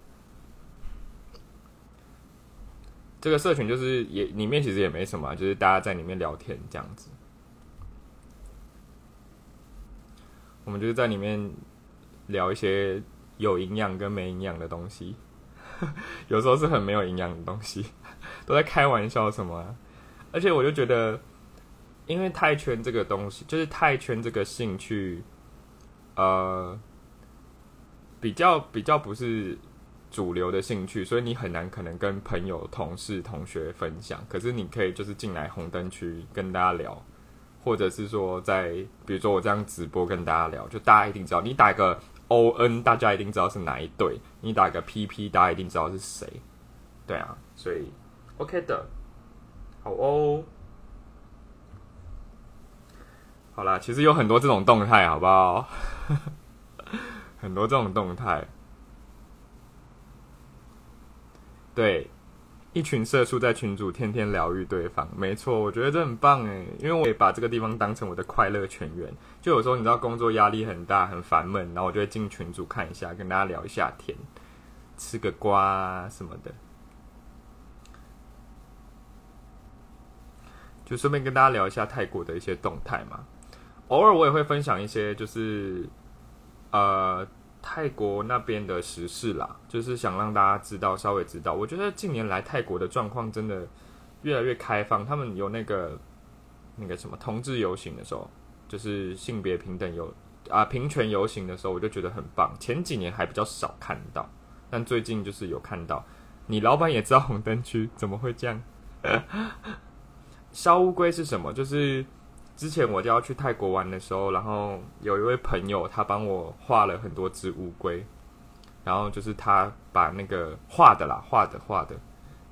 这个社群就是也里面其实也没什么，就是大家在里面聊天这样子。我们就是在里面聊一些有营养跟没营养的东西，有时候是很没有营养的东西，都在开玩笑什么。而且我就觉得，因为泰圈这个东西，就是泰圈这个兴趣，呃，比较比较不是主流的兴趣，所以你很难可能跟朋友、同事、同学分享。可是你可以就是进来红灯区跟大家聊。或者是说，在比如说我这样直播跟大家聊，就大家一定知道，你打个 O N，大家一定知道是哪一队；你打个 P P，大家一定知道是谁。对啊，所以 OK 的，好哦。好啦，其实有很多这种动态，好不好？很多这种动态，对。一群社畜在群主天天疗愈对方，没错，我觉得这很棒诶，因为我也把这个地方当成我的快乐泉源。就有时候你知道工作压力很大、很烦闷，然后我就会进群组看一下，跟大家聊一下天，吃个瓜什么的，就顺便跟大家聊一下泰国的一些动态嘛。偶尔我也会分享一些，就是呃。泰国那边的时事啦，就是想让大家知道，稍微知道。我觉得近年来泰国的状况真的越来越开放，他们有那个那个什么同志游行的时候，就是性别平等有啊平权游行的时候，我就觉得很棒。前几年还比较少看到，但最近就是有看到。你老板也知道红灯区怎么会这样？烧乌龟是什么？就是。之前我就要去泰国玩的时候，然后有一位朋友他帮我画了很多只乌龟，然后就是他把那个画的啦，画的画的，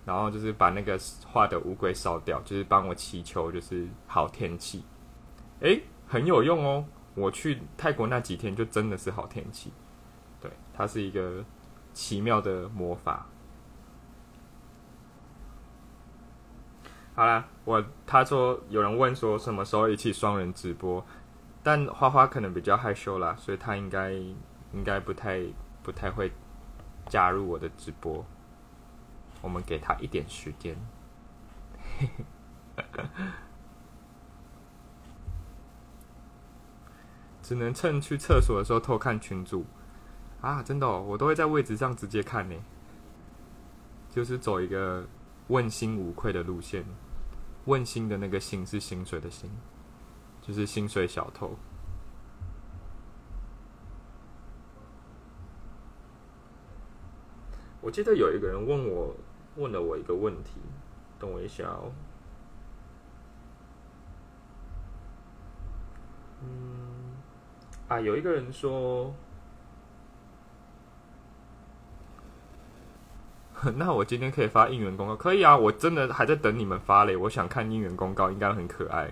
然后就是把那个画的乌龟烧掉，就是帮我祈求就是好天气，诶，很有用哦！我去泰国那几天就真的是好天气，对，它是一个奇妙的魔法。好啦，我他说有人问说什么时候一起双人直播，但花花可能比较害羞啦，所以他应该应该不太不太会加入我的直播。我们给他一点时间。只能趁去厕所的时候偷看群主啊！真的，我都会在位置上直接看呢，就是走一个问心无愧的路线。问心的那个心是薪水的薪，就是薪水小偷。我记得有一个人问我，问了我一个问题，等我一下哦。嗯。啊，有一个人说，那我今天可以发应援公告？可以啊，我真的还在等你们发嘞。我想看应援公告，应该很可爱。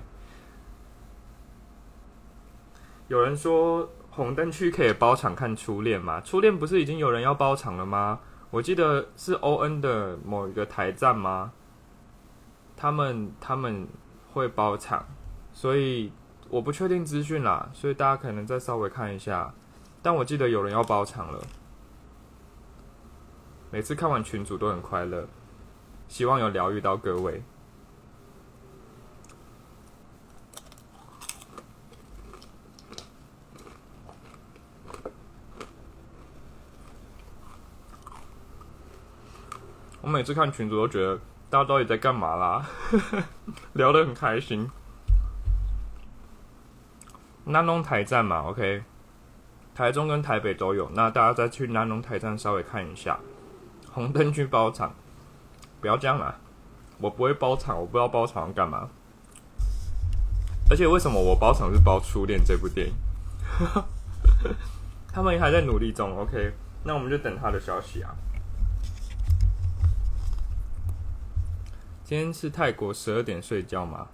有人说红灯区可以包场看初恋吗？初恋不是已经有人要包场了吗？我记得是 O N 的某一个台站吗？他们他们会包场，所以。我不确定资讯啦，所以大家可能再稍微看一下。但我记得有人要包场了。每次看完群主都很快乐，希望有疗愈到各位。我每次看群主都觉得大家到底在干嘛啦？聊得很开心。南龙台站嘛，OK，台中跟台北都有。那大家再去南龙台站稍微看一下，红灯区包场，不要这样啦，我不会包场，我不知道包场要干嘛。而且为什么我包场是包《初恋》这部电影？他们还在努力中，OK，那我们就等他的消息啊。今天是泰国十二点睡觉吗？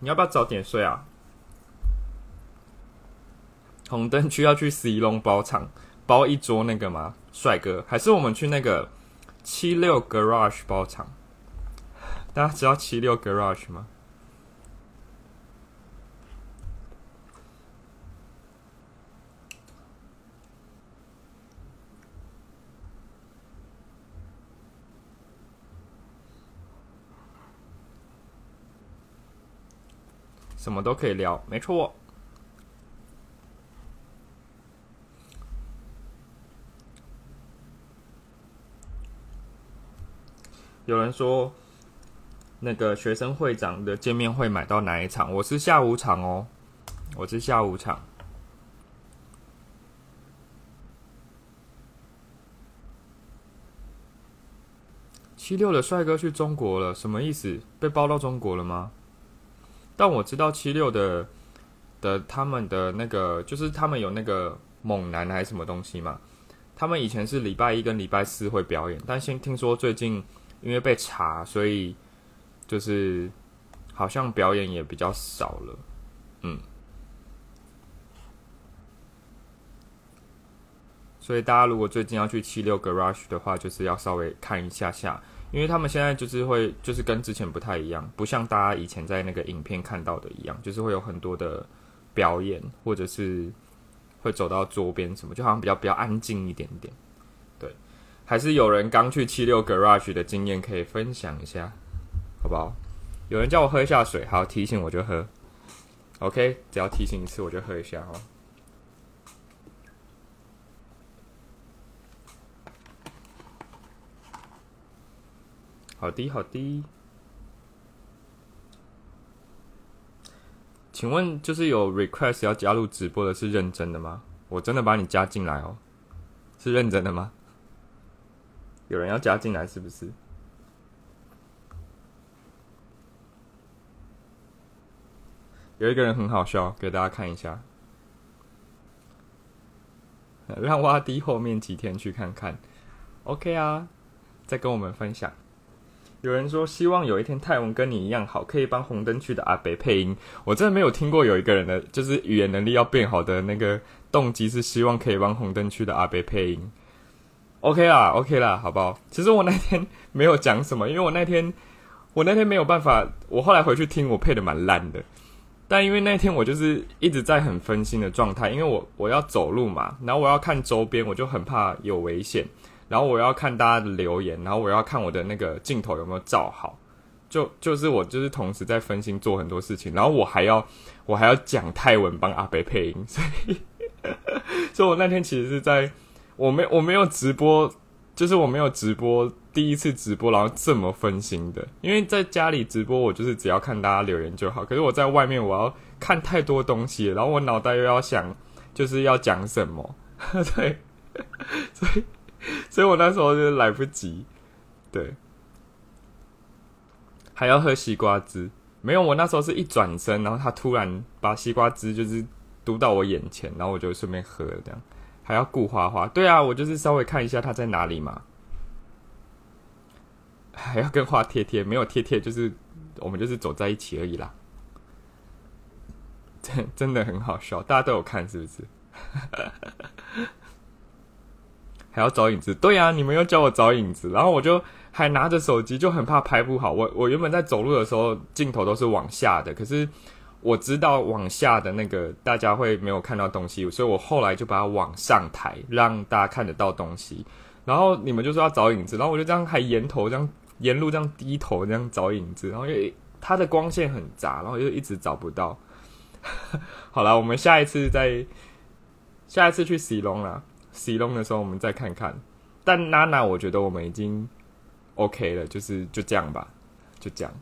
你要不要早点睡啊？红灯区要去 C 龙包场，包一桌那个吗？帅哥，还是我们去那个七六 Garage 包场？大家知道七六 Garage 吗？什么都可以聊，没错。有人说，那个学生会长的见面会买到哪一场？我是下午场哦，我是下午场。七六的帅哥去中国了，什么意思？被包到中国了吗？但我知道七六的的他们的那个，就是他们有那个猛男还是什么东西嘛？他们以前是礼拜一跟礼拜四会表演，但先听说最近。因为被查，所以就是好像表演也比较少了，嗯。所以大家如果最近要去七六 Garage 的话，就是要稍微看一下下，因为他们现在就是会就是跟之前不太一样，不像大家以前在那个影片看到的一样，就是会有很多的表演，或者是会走到桌边什么，就好像比较比较安静一点点。还是有人刚去七六 Garage 的经验可以分享一下，好不好？有人叫我喝一下水，好提醒我就喝。OK，只要提醒一次我就喝一下哦。好滴好滴。请问，就是有 request 要加入直播的是认真的吗？我真的把你加进来哦，是认真的吗？有人要加进来是不是？有一个人很好笑，给大家看一下。让挖低后面几天去看看，OK 啊，再跟我们分享。有人说希望有一天泰文跟你一样好，可以帮红灯区的阿北配音。我真的没有听过有一个人的，就是语言能力要变好的那个动机是希望可以帮红灯区的阿北配音。OK 啦，OK 啦，好不好？其实我那天没有讲什么，因为我那天我那天没有办法，我后来回去听，我配的蛮烂的。但因为那天我就是一直在很分心的状态，因为我我要走路嘛，然后我要看周边，我就很怕有危险，然后我要看大家的留言，然后我要看我的那个镜头有没有照好，就就是我就是同时在分心做很多事情，然后我还要我还要讲泰文帮阿北配音，所以 所以我那天其实是在我没我没有直播，就是我没有直播。第一次直播，然后这么分心的，因为在家里直播，我就是只要看大家留言就好。可是我在外面，我要看太多东西，然后我脑袋又要想，就是要讲什么，对，所以，所以我那时候就来不及，对，还要喝西瓜汁，没有，我那时候是一转身，然后他突然把西瓜汁就是嘟到我眼前，然后我就顺便喝了，这样。还要顾花花，对啊，我就是稍微看一下他在哪里嘛。还要跟花贴贴，没有贴贴，就是我们就是走在一起而已啦。真真的很好笑，大家都有看是不是？还要找影子，对呀，你们又叫我找影子，然后我就还拿着手机，就很怕拍不好。我我原本在走路的时候，镜头都是往下的，可是我知道往下的那个大家会没有看到东西，所以我后来就把它往上抬，让大家看得到东西。然后你们就说要找影子，然后我就这样还沿头这样。沿路这样低头这样找影子，然后因为它的光线很杂，然后就一直找不到。好了，我们下一次再下一次去洗龙了，洗龙的时候我们再看看。但娜娜，我觉得我们已经 OK 了，就是就这样吧，就这样。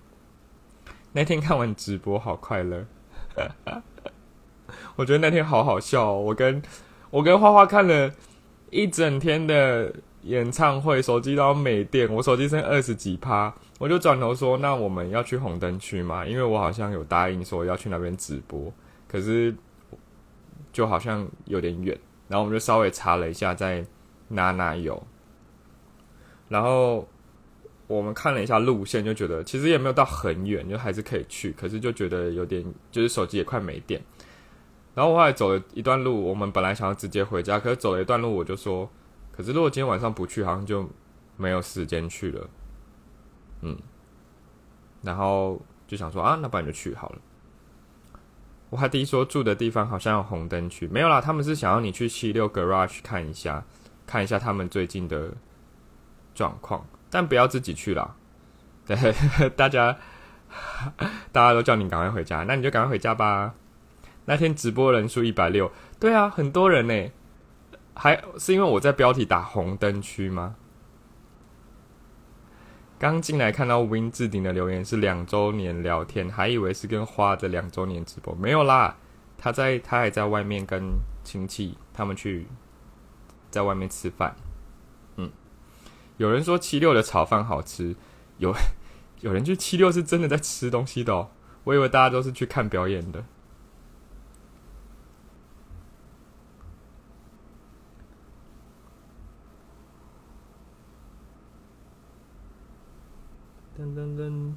那天看完直播好快乐，我觉得那天好好笑。我跟我跟花花看了一整天的。演唱会手机都没电，我手机剩二十几趴，我就转头说：“那我们要去红灯区吗？”因为我好像有答应说要去那边直播，可是就好像有点远。然后我们就稍微查了一下，在哪哪有。然后我们看了一下路线，就觉得其实也没有到很远，就还是可以去。可是就觉得有点，就是手机也快没电。然后我后来走了一段路，我们本来想要直接回家，可是走了一段路，我就说。可是如果今天晚上不去，好像就没有时间去了。嗯，然后就想说啊，那不然就去好了。我还第一说住的地方好像有红灯区，没有啦，他们是想要你去七六 Garage 看一下，看一下他们最近的状况，但不要自己去啦。对，大家 大家都叫你赶快回家，那你就赶快回家吧。那天直播人数一百六，对啊，很多人呢。还是因为我在标题打红灯区吗？刚进来看到 Win 置顶的留言是两周年聊天，还以为是跟花的两周年直播，没有啦。他在他还在外面跟亲戚他们去在外面吃饭。有人说七六的炒饭好吃，有有人去七六是真的在吃东西的哦，我以为大家都是去看表演的。噔噔噔！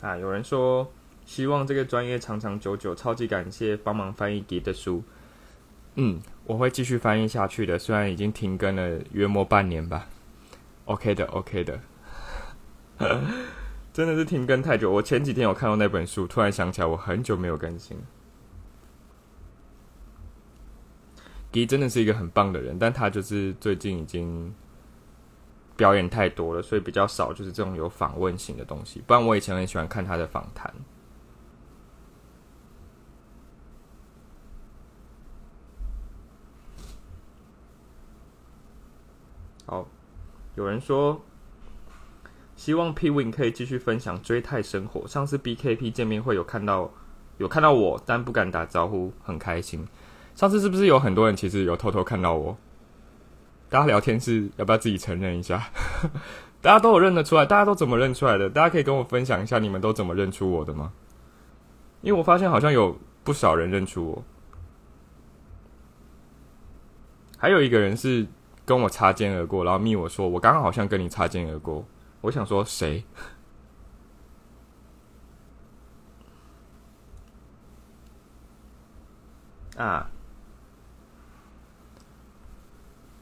啊，有人说希望这个专业长长久久，超级感谢帮忙翻译迪的书。嗯，我会继续翻译下去的，虽然已经停更了约莫半年吧。OK 的，OK 的。真的是停更太久，我前几天有看到那本书，突然想起来我很久没有更新。迪真的是一个很棒的人，但他就是最近已经表演太多了，所以比较少就是这种有访问型的东西。不然我以前很喜欢看他的访谈。好，有人说希望 P Win 可以继续分享追泰生活。上次 B K P 见面会有看到有看到我，但不敢打招呼，很开心。上次是不是有很多人其实有偷偷看到我？大家聊天是要不要自己承认一下？大家都有认得出来，大家都怎么认出来的？大家可以跟我分享一下，你们都怎么认出我的吗？因为我发现好像有不少人认出我，还有一个人是跟我擦肩而过，然后密我说我刚刚好像跟你擦肩而过。我想说谁？啊？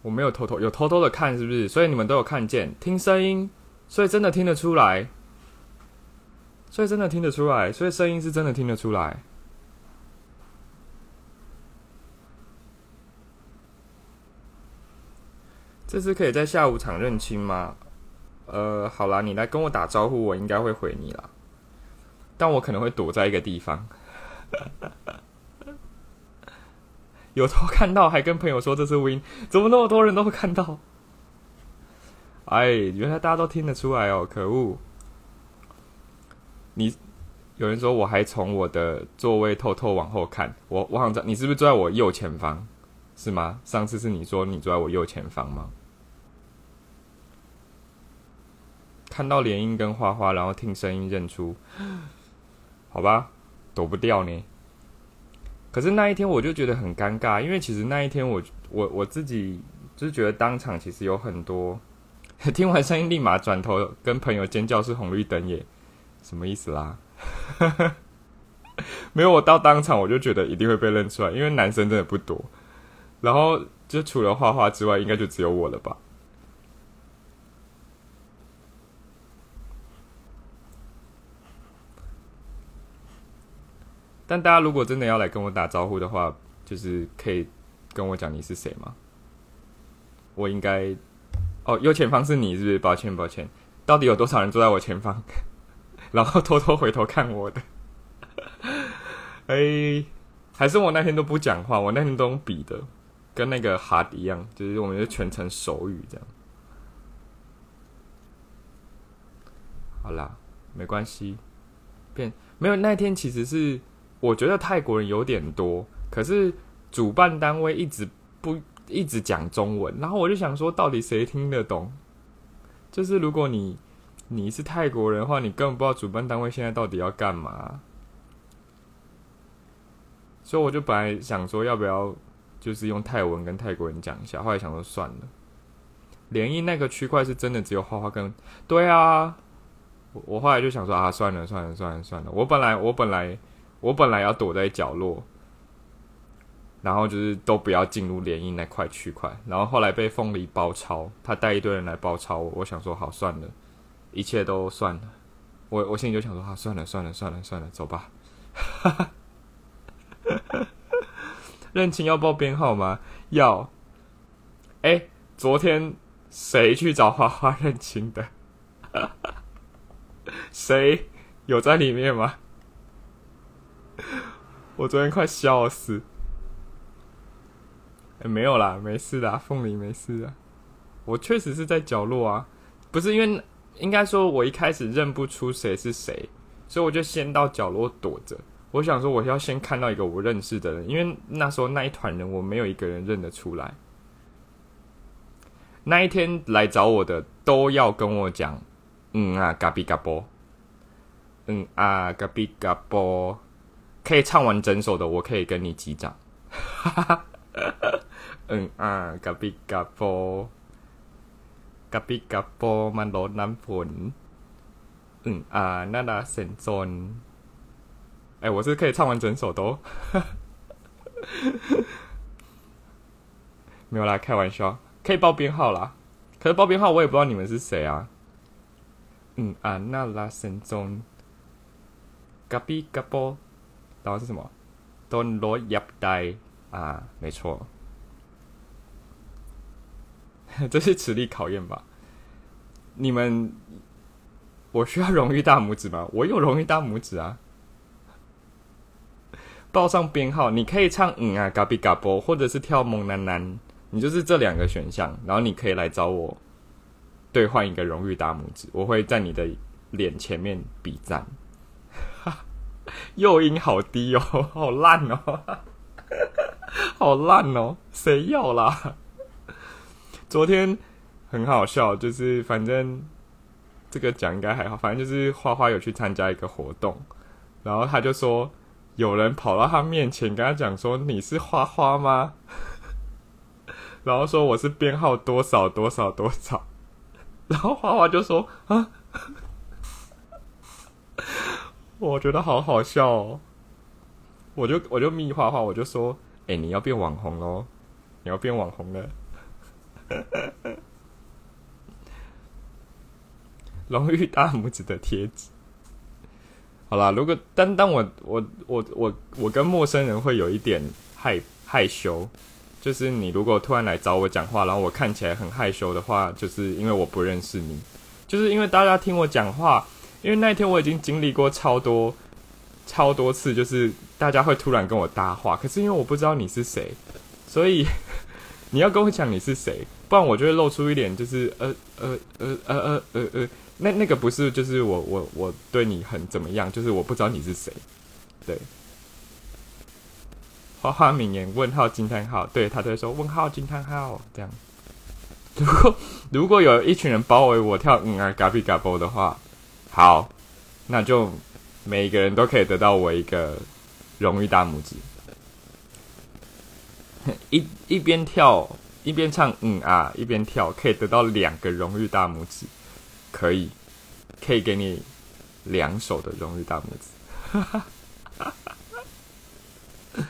我没有偷偷有偷偷的看，是不是？所以你们都有看见，听声音，所以真的听得出来，所以真的听得出来，所以声音是真的听得出来。这次可以在下午场认亲吗？呃，好啦，你来跟我打招呼，我应该会回你啦。但我可能会躲在一个地方。有偷看到，还跟朋友说这是 Win，怎么那么多人都会看到？哎，原来大家都听得出来哦，可恶！你有人说我还从我的座位偷偷往后看，我我好像你是不是坐在我右前方？是吗？上次是你说你坐在我右前方吗？看到连音跟花花，然后听声音认出，好吧，躲不掉呢。可是那一天我就觉得很尴尬，因为其实那一天我我我自己就是觉得当场其实有很多 听完声音立马转头跟朋友尖叫是红绿灯耶，什么意思啦？没有我到当场我就觉得一定会被认出来，因为男生真的不多，然后就除了花花之外，应该就只有我了吧。但大家如果真的要来跟我打招呼的话，就是可以跟我讲你是谁吗？我应该哦，右前方是你是不是？抱歉抱歉，到底有多少人坐在我前方？然后偷偷回头看我的？哎，还是我那天都不讲话，我那天都用笔的，跟那个哈迪一样，就是我们就全程手语这样。好啦，没关系，变没有那天其实是。我觉得泰国人有点多，可是主办单位一直不一直讲中文，然后我就想说，到底谁听得懂？就是如果你你是泰国人的话，你根本不知道主办单位现在到底要干嘛。所以我就本来想说，要不要就是用泰文跟泰国人讲一下，后来想说算了。联谊那个区块是真的只有花花跟对啊，我我后来就想说啊，算了算了算了算了，我本来我本来。我本来要躲在角落，然后就是都不要进入联姻那块区块，然后后来被凤梨包抄，他带一堆人来包抄我，我想说好算了，一切都算了，我我心里就想说啊算了算了算了算了，走吧。认亲要报编号吗？要。哎，昨天谁去找花花认亲的？谁有在里面吗？我昨天快笑死！哎，没有啦，没事的，凤梨没事的。我确实是在角落啊，不是因为应该说，我一开始认不出谁是谁，所以我就先到角落躲着。我想说，我要先看到一个我认识的人，因为那时候那一团人我没有一个人认得出来。那一天来找我的都要跟我讲，嗯啊，嘎比嘎波，嗯啊，嘎比嘎波。可以唱完整首的，我可以跟你击掌。嗯啊，กะปิกะโปกะปิกะโปมันลดน้ำฝน嗯啊，那那神尊。哎，我是可以唱完整首的。没有啦，开玩笑，可以报编号啦。可是报编号，我也不知道你们是谁啊。嗯啊，那拉神尊，กะปิกะโป。 然后是什么？都罗亚代啊，没错，这是实力考验吧？你们，我需要荣誉大拇指吗？我有荣誉大拇指啊！报上编号，你可以唱嗯啊嘎比嘎波，或者是跳蒙男男，你就是这两个选项。然后你可以来找我兑换一个荣誉大拇指，我会在你的脸前面比赞。诱因好低哦，好烂哦，好烂哦，谁要啦？昨天很好笑，就是反正这个奖应该还好，反正就是花花有去参加一个活动，然后他就说有人跑到他面前跟他讲说你是花花吗？然后说我是编号多少多少多少，然后花花就说啊。我觉得好好笑哦！我就我就密画画，我就说：“哎，你要变网红喽！你要变网红了。”荣誉大拇指的贴纸。好啦，如果但当我我我我我跟陌生人会有一点害害羞，就是你如果突然来找我讲话，然后我看起来很害羞的话，就是因为我不认识你，就是因为大家听我讲话，因为那一天我已经经历过超多超多次，就是大家会突然跟我搭话，可是因为我不知道你是谁，所以 你要跟我讲你是谁，不然我就会露出一点就是呃呃呃呃呃呃呃。那那个不是，就是我我我对你很怎么样？就是我不知道你是谁，对。花花名言问号惊叹号，对他都会说问号惊叹号这样。如果如果有一群人包围我跳嗯啊嘎比嘎波的话，好，那就每一个人都可以得到我一个荣誉大拇指。一一边跳一边唱嗯啊，一边跳可以得到两个荣誉大拇指。可以，可以给你两手的荣誉大拇指。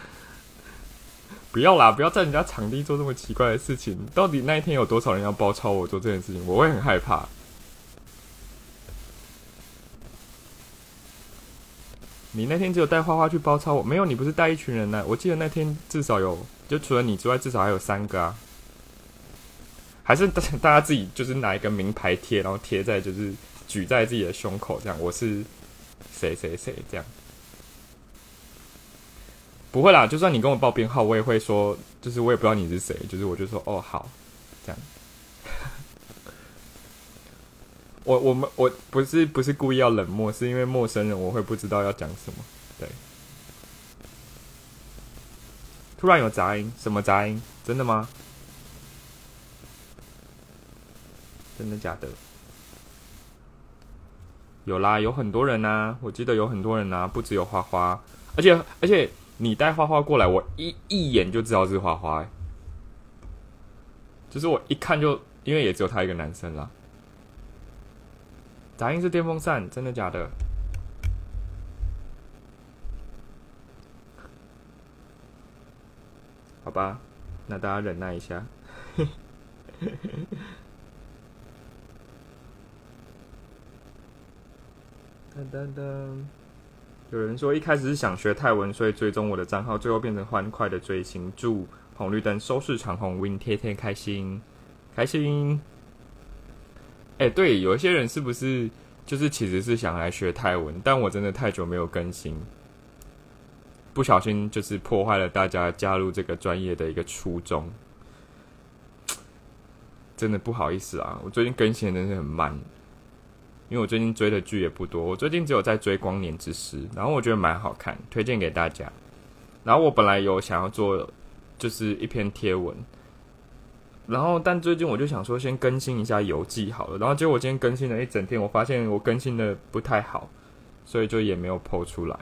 不要啦，不要在人家场地做这么奇怪的事情。到底那一天有多少人要包抄我做这件事情？我会很害怕。你那天只有带花花去包抄我，没有？你不是带一群人呢？我记得那天至少有，就除了你之外，至少还有三个啊。还是大 大家自己就是拿一个名牌贴，然后贴在就是举在自己的胸口，这样我是谁谁谁这样。不会啦，就算你跟我报编号，我也会说，就是我也不知道你是谁，就是我就说哦好，这样。我我们我不是不是故意要冷漠，是因为陌生人我会不知道要讲什么。对，突然有杂音，什么杂音？真的吗？真的假的？有啦，有很多人呐，我记得有很多人呐，不只有花花，而且而且你带花花过来，我一一眼就知道是花花，就是我一看就，因为也只有他一个男生啦。杂音是电风扇，真的假的？好吧，那大家忍耐一下。噔噔，有人说一开始是想学泰文，所以追踪我的账号，最后变成欢快的追星。祝红绿灯收视长虹，Win 天天开心，开心。哎，对，有一些人是不是就是其实是想来学泰文，但我真的太久没有更新，不小心就是破坏了大家加入这个专业的一个初衷，真的不好意思啊，我最近更新真是很慢。因为我最近追的剧也不多，我最近只有在追《光年之诗》，然后我觉得蛮好看，推荐给大家。然后我本来有想要做，就是一篇贴文，然后但最近我就想说先更新一下游记好了，然后结果我今天更新了一整天，我发现我更新的不太好，所以就也没有 PO 出来。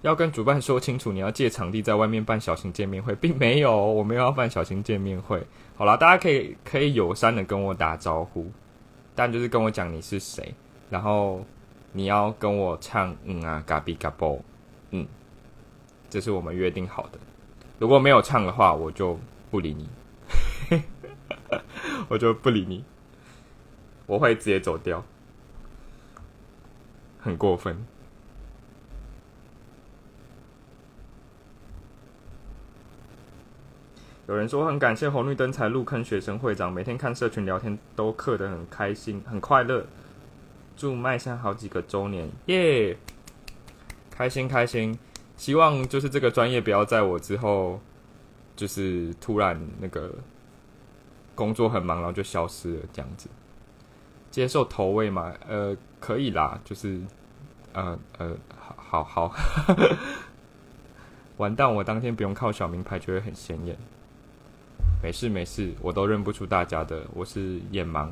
要跟主办说清楚，你要借场地在外面办小型见面会，并没有，我们要办小型见面会。好了，大家可以可以友善的跟我打招呼，但就是跟我讲你是谁，然后你要跟我唱嗯啊嘎比嘎波，嗯，这是我们约定好的。如果没有唱的话，我就不理你，我就不理你，我会直接走掉，很过分。有人说很感谢红绿灯才入坑学生会长，每天看社群聊天都刻得很开心，很快乐。祝迈向好几个周年，耶！开心开心，希望就是这个专业不要在我之后，就是突然那个工作很忙，然后就消失了这样子。接受投喂嘛？呃，可以啦，就是呃呃，好好好。完蛋，我当天不用靠小名牌就会很显眼。没事没事，我都认不出大家的，我是眼盲。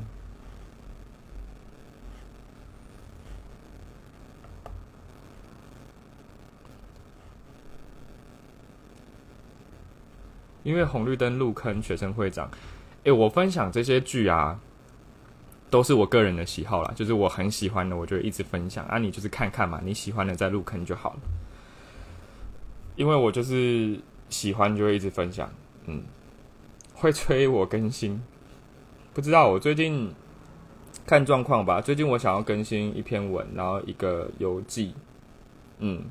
因为红绿灯入坑学生会长，哎，我分享这些剧啊，都是我个人的喜好啦，就是我很喜欢的，我就一直分享啊。你就是看看嘛，你喜欢的再入坑就好了。因为我就是喜欢就会一直分享，嗯，会催我更新，不知道我最近看状况吧。最近我想要更新一篇文，然后一个游记，嗯，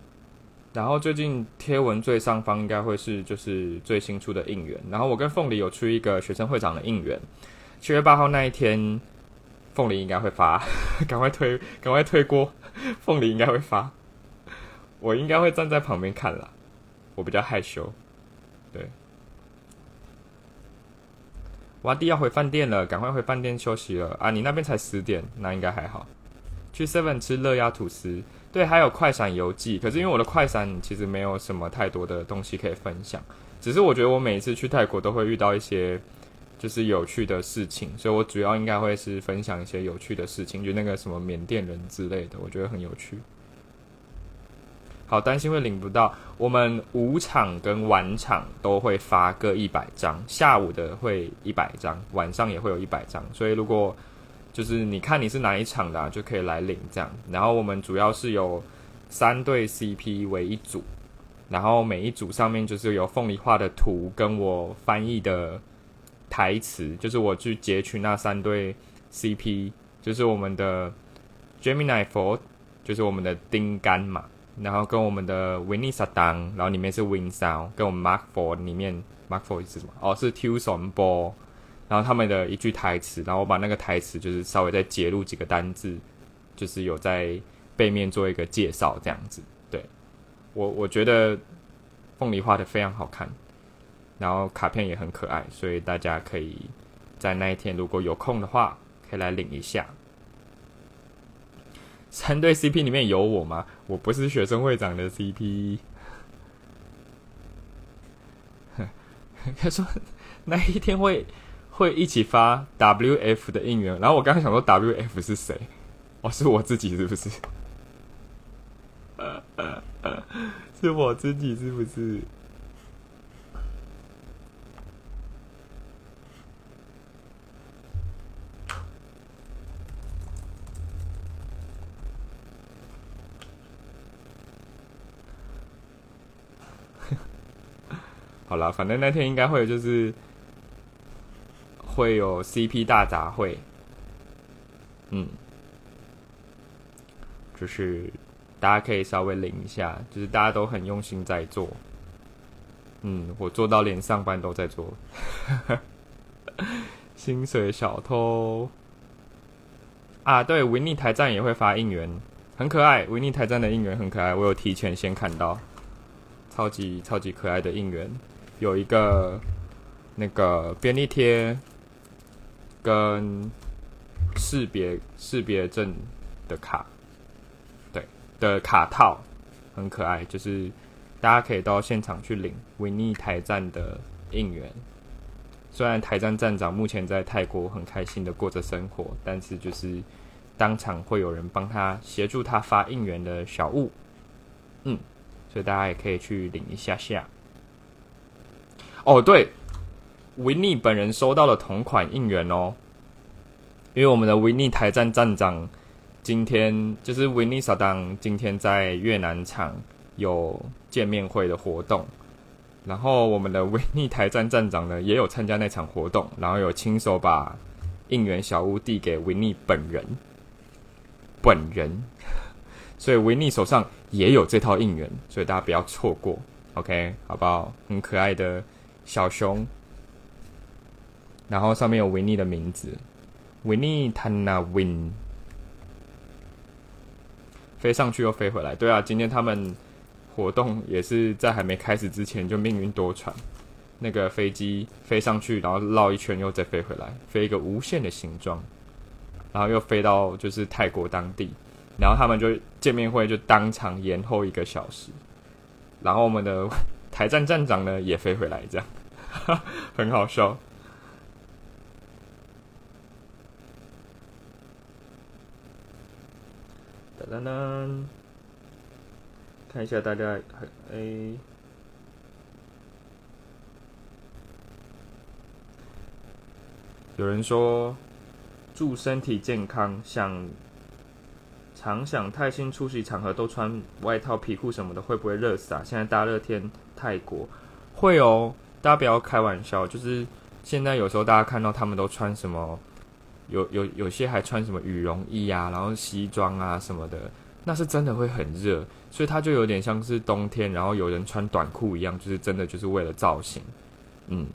然后最近贴文最上方应该会是就是最新出的应援，然后我跟凤梨有出一个学生会长的应援，七月八号那一天，凤梨应该会发，赶快推，赶快推锅，凤梨应该会发，我应该会站在旁边看了，我比较害羞。对，瓦迪要回饭店了，赶快回饭店休息了啊！你那边才十点，那应该还好。去 Seven 吃热鸭吐司，对，还有快闪游记。可是因为我的快闪其实没有什么太多的东西可以分享，只是我觉得我每一次去泰国都会遇到一些就是有趣的事情，所以我主要应该会是分享一些有趣的事情，就那个什么缅甸人之类的，我觉得很有趣。好担心会领不到，我们午场跟晚场都会发各一百张，下午的会一百张，晚上也会有一百张，所以如果就是你看你是哪一场的，就可以来领这样。然后我们主要是有三对 CP 为一组，然后每一组上面就是有凤梨画的图跟我翻译的台词，就是我去截取那三对 CP，就是我们的 Gemini Four，就是我们的丁干嘛。然后跟我们的 Winnie s a d a n 然后里面是 Win Sound，跟我们 Mark Four 里面 Mark Four 是什么？哦，是 t w s o n Ball，然后他们的一句台词，然后我把那个台词就是稍微再截录几个单字，就是有在背面做一个介绍这样子。对我我觉得凤梨画的非常好看，然后卡片也很可爱，所以大家可以在那一天如果有空的话，可以来领一下。三对 CP 里面有我吗？我不是学生会长的 CP。他说那一天会会一起发 WF 的应援，然后我刚刚想说 WF 是谁？哦，是我自己是不是？是我自己是不是？好了，反正那天应该会就是会有 CP 大杂烩，嗯，就是大家可以稍微领一下，就是大家都很用心在做，嗯，我做到连上班都在做，薪水小偷。啊，对，维尼台站也会发应援，很可爱，维尼台站的应援很可爱，我有提前先看到，超级超级可爱的应援。有一个那个便利贴跟识别识别证的卡，对的卡套很可爱，就是大家可以到现场去领维尼台站的应援。虽然台站站长目前在泰国很开心的过着生活，但是就是当场会有人帮他协助他发应援的小物，嗯，所以大家也可以去领一下下。哦，对，维尼本人收到了同款应援哦，因为我们的维尼台站站长今天就是维尼萨当今天在越南场有见面会的活动，然后我们的维尼台站站长呢也有参加那场活动，然后有亲手把应援小屋递给维尼本人，本人，所以维尼手上也有这套应援，所以大家不要错过，OK，好不好？很可爱的。小熊，然后上面有维尼的名字，维尼坦纳温，飞上去又飞回来。对啊，今天他们活动也是在还没开始之前就命运多舛，那个飞机飞上去，然后绕一圈又再飞回来，飞一个无限的形状，然后又飞到就是泰国当地，然后他们就见面会就当场延后一个小时，然后我们的。台站站长呢也飞回来，这样。很好笑。噔噔，看一下大家还哎，有人说祝身体健康，想。常想泰星出席场合都穿外套皮裤什么的，会不会热死啊？现在大热天泰国，会哦，大家不要开玩笑。就是现在有时候大家看到他们都穿什么，有有有些还穿什么羽绒衣啊，然后西装啊什么的，那是真的会很热，所以它就有点像是冬天，然后有人穿短裤一样，就是真的就是为了造型。嗯，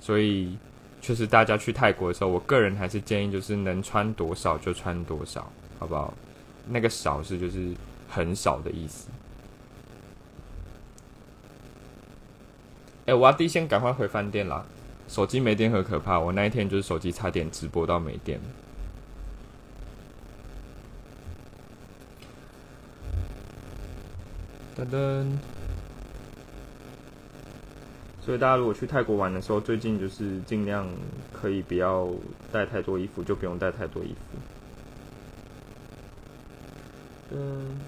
所以确实大家去泰国的时候，我个人还是建议就是能穿多少就穿多少，好不好？那个少是就是很少的意思。哎，我要第先赶快回饭店啦！手机没电很可怕，我那一天就是手机差点直播到没电。噔噔。所以大家如果去泰国玩的时候，最近就是尽量可以不要带太多衣服，就不用带太多衣服。嗯。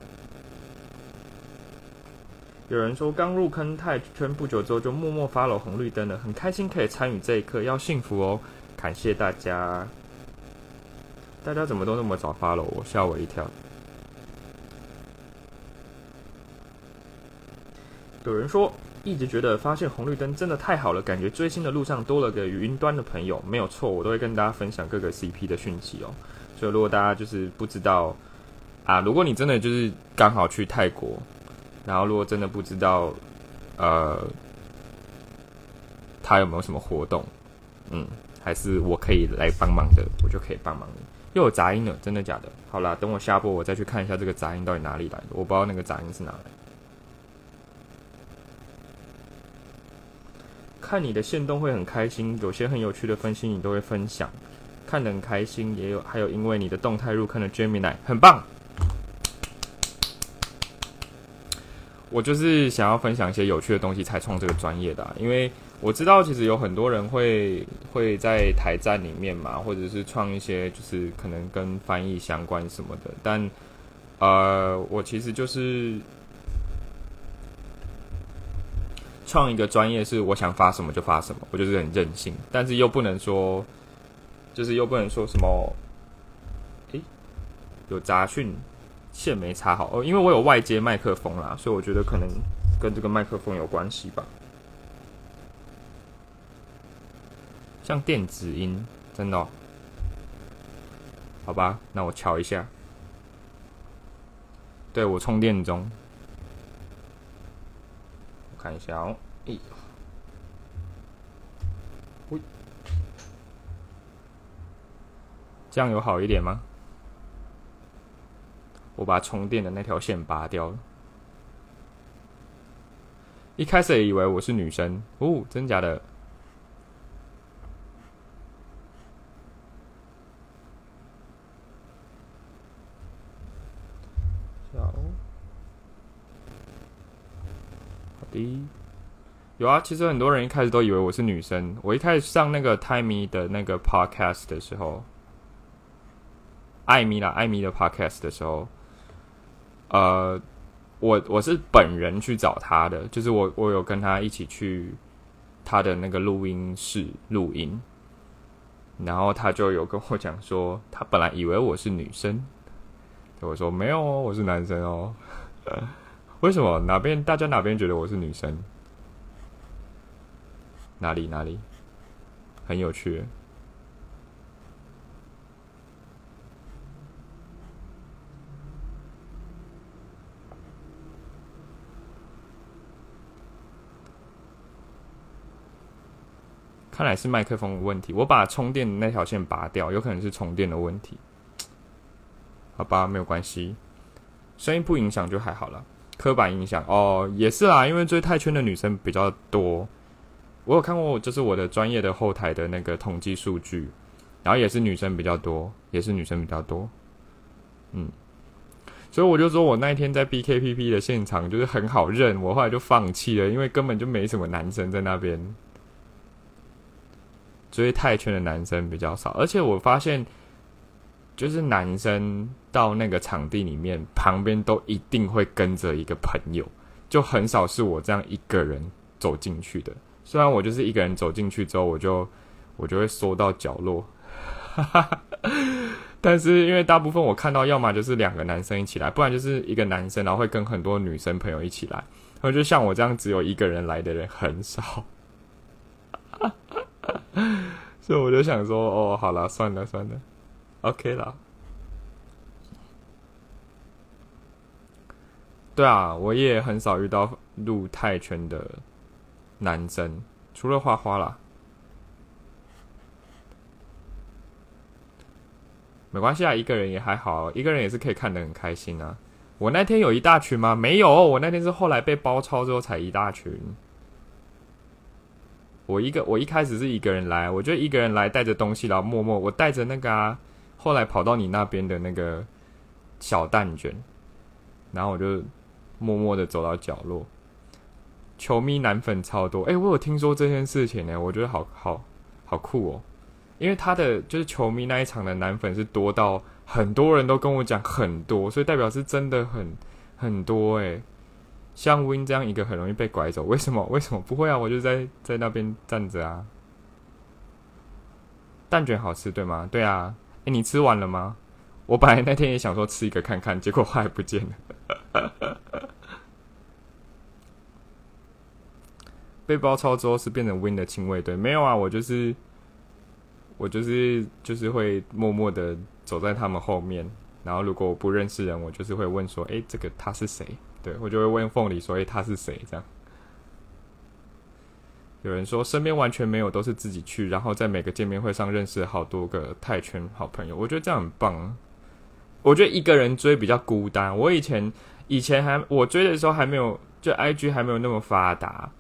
有人说刚入坑泰圈不久之后就默默发了红绿灯了，很开心可以参与这一刻，要幸福哦！感谢大家，大家怎么都那么早发了我，吓我一跳。有人说一直觉得发现红绿灯真的太好了，感觉追星的路上多了个云端的朋友，没有错，我都会跟大家分享各个 CP 的讯息哦。所以如果大家就是不知道啊，如果你真的就是刚好去泰国。然后，如果真的不知道，呃，他有没有什么活动，嗯，还是我可以来帮忙的，我就可以帮忙。又有杂音了，真的假的？好啦，等我下播，我再去看一下这个杂音到底哪里来的，我不知道那个杂音是哪来。看你的线动会很开心，有些很有趣的分析你都会分享，看得很开心。也有还有因为你的动态入坑的 Gemini，很棒。我就是想要分享一些有趣的东西才创这个专业的，因为我知道其实有很多人会会在台站里面嘛，或者是创一些就是可能跟翻译相关什么的，但呃，我其实就是创一个专业，是我想发什么就发什么，我就是很任性，但是又不能说，就是又不能说什么，诶，有杂讯。线没插好哦，因为我有外接麦克风啦，所以我觉得可能跟这个麦克风有关系吧。像电子音，真的？好吧，那我瞧一下。对我充电中，我看一下哦。哎，喂，这样有好一点吗？我把充电的那条线拔掉了。一开始也以为我是女生哦，真假的？好的，有啊。其实很多人一开始都以为我是女生。我一开始上那个泰米的那个 podcast 的时候，艾米啦，艾米的 podcast 的时候。呃，我我是本人去找他的，就是我我有跟他一起去他的那个录音室录音，然后他就有跟我讲说，他本来以为我是女生，我说没有哦，我是男生哦。为什么哪边大家哪边觉得我是女生？哪里哪里很有趣。看来是麦克风的问题，我把充电的那条线拔掉，有可能是充电的问题。好吧，没有关系，声音不影响就还好了。刻板印象哦，也是啦，因为追泰圈的女生比较多。我有看过，就是我的专业的后台的那个统计数据，然后也是女生比较多，也是女生比较多。嗯，所以我就说我那一天在 BKPP 的现场就是很好认，我后来就放弃了，因为根本就没什么男生在那边。追泰圈的男生比较少，而且我发现，就是男生到那个场地里面，旁边都一定会跟着一个朋友，就很少是我这样一个人走进去的。虽然我就是一个人走进去之后，我就我就会缩到角落，但是因为大部分我看到，要么就是两个男生一起来，不然就是一个男生，然后会跟很多女生朋友一起来。我觉得像我这样只有一个人来的人很少，所以我就想说，哦，好了，算了算了，OK 了。对啊，我也很少遇到入泰拳的男生，除了花花啦。没关系啊，一个人也还好，一个人也是可以看得很开心啊。我那天有一大群吗？没有，我那天是后来被包抄之后才一大群。我一个，我一开始是一个人来，我就一个人来带着东西，然后默默我带着那个啊，后来跑到你那边的那个小蛋卷，然后我就默默的走到角落。球迷男粉超多，哎，我有听说这件事情呢，我觉得好好好酷哦。因为他的就是球迷那一场的男粉是多到很多人都跟我讲很多，所以代表是真的很很多诶。像 Win 这样一个很容易被拐走，为什么？为什么不会啊？我就在在那边站着啊。蛋卷好吃对吗？对啊。哎，你吃完了吗？我本来那天也想说吃一个看看，结果还不见了。被包抄之后是变成 Win 的亲卫队？没有啊，我就是。我就是就是会默默的走在他们后面，然后如果我不认识人，我就是会问说：“哎，这个他是谁？”对我就会问凤梨说：“哎，他是谁？”这样。有人说身边完全没有，都是自己去，然后在每个见面会上认识好多个泰拳好朋友，我觉得这样很棒。我觉得一个人追比较孤单。我以前以前还我追的时候还没有，就 IG 还没有那么发达，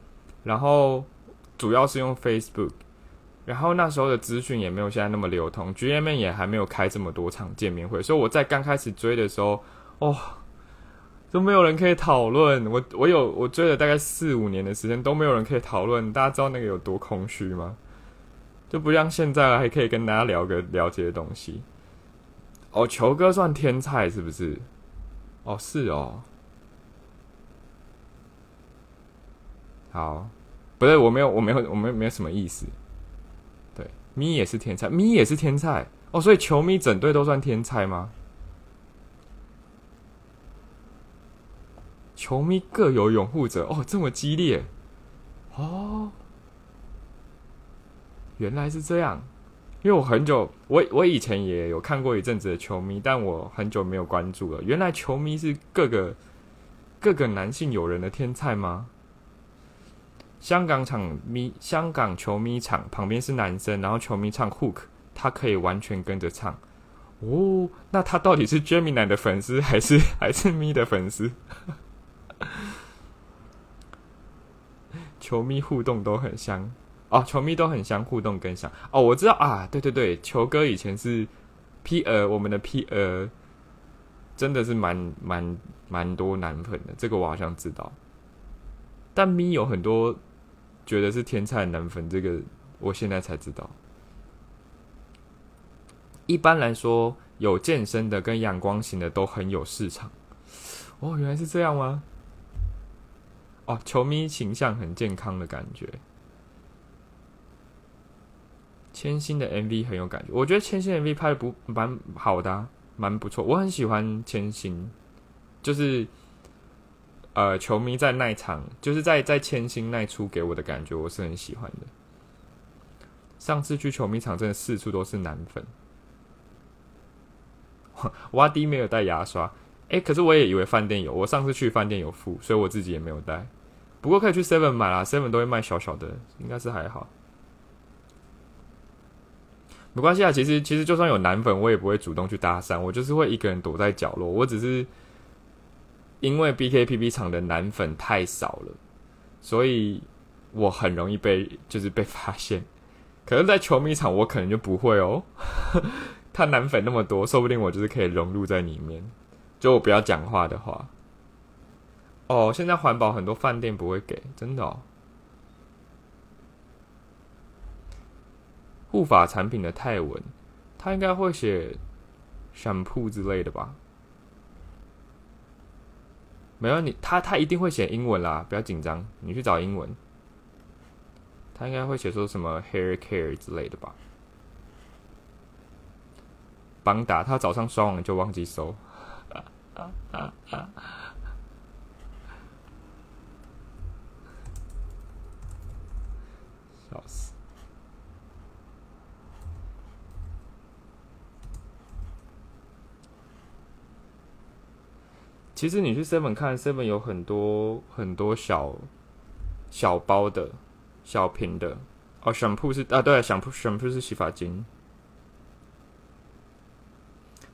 然后主要是用 Facebook。然后那时候的资讯也没有现在那么流通，G M 也还没有开这么多场见面会，所以我在刚开始追的时候，哦，都没有人可以讨论。我我有我追了大概四五年的时间，都没有人可以讨论。大家知道那个有多空虚吗？就不像现在还可以跟大家聊个了解的东西。哦，球哥算天才是不是？哦，是哦。好，不对，我没有，我没有，我没有，没有什么意思。咪也是天才，咪也是天才哦，所以球迷整队都算天才吗？球迷各有拥护者哦，这么激烈哦，原来是这样。因为我很久，我我以前也有看过一阵子的球迷，但我很久没有关注了。原来球迷是各个各个男性友人的天菜吗？香港场迷，香港球迷场旁边是男生，然后球迷唱 hook，他可以完全跟着唱。哦，那他到底是 Gemini 的粉丝还是还是咪的粉丝？球迷互动都很香哦，球迷都很香，互动更香哦。我知道啊，对对对，球哥以前是 P 呃，我们的 P 呃，真的是蛮蛮蛮多男粉的，这个我好像知道。但咪有很多。觉得是天才男粉，这个我现在才知道。一般来说，有健身的跟阳光型的都很有市场。哦，原来是这样吗？哦，球迷形象很健康的感觉。千星的 MV 很有感觉，我觉得千星 MV 拍的不蛮好的，蛮不错，我很喜欢千星，就是。呃，球迷在那一场，就是在在千星那出给我的感觉，我是很喜欢的。上次去球迷场，真的四处都是男粉。挖迪没有带牙刷，哎，可是我也以为饭店有，我上次去饭店有付，所以我自己也没有带。不过可以去 Seven 买啦，Seven 都会卖小小的，应该是还好。没关系啊，其实其实就算有男粉，我也不会主动去搭讪，我就是会一个人躲在角落，我只是。因为 BKPP 厂的男粉太少了，所以我很容易被就是被发现。可是，在球迷场我可能就不会哦。他男粉那么多，说不定我就是可以融入在里面。就我不要讲话的话。哦，现在环保很多饭店不会给，真的哦。护发产品的泰文，他应该会写 shampoo 之类的吧。没有你，他他一定会写英文啦，不要紧张，你去找英文。他应该会写说什么 hair care 之类的吧。邦达他早上刷完就忘记收。笑死！其实你去 Seven 看 Seven 有很多很多小小包的小瓶的哦，想铺是啊，对，想铺想铺是洗发精。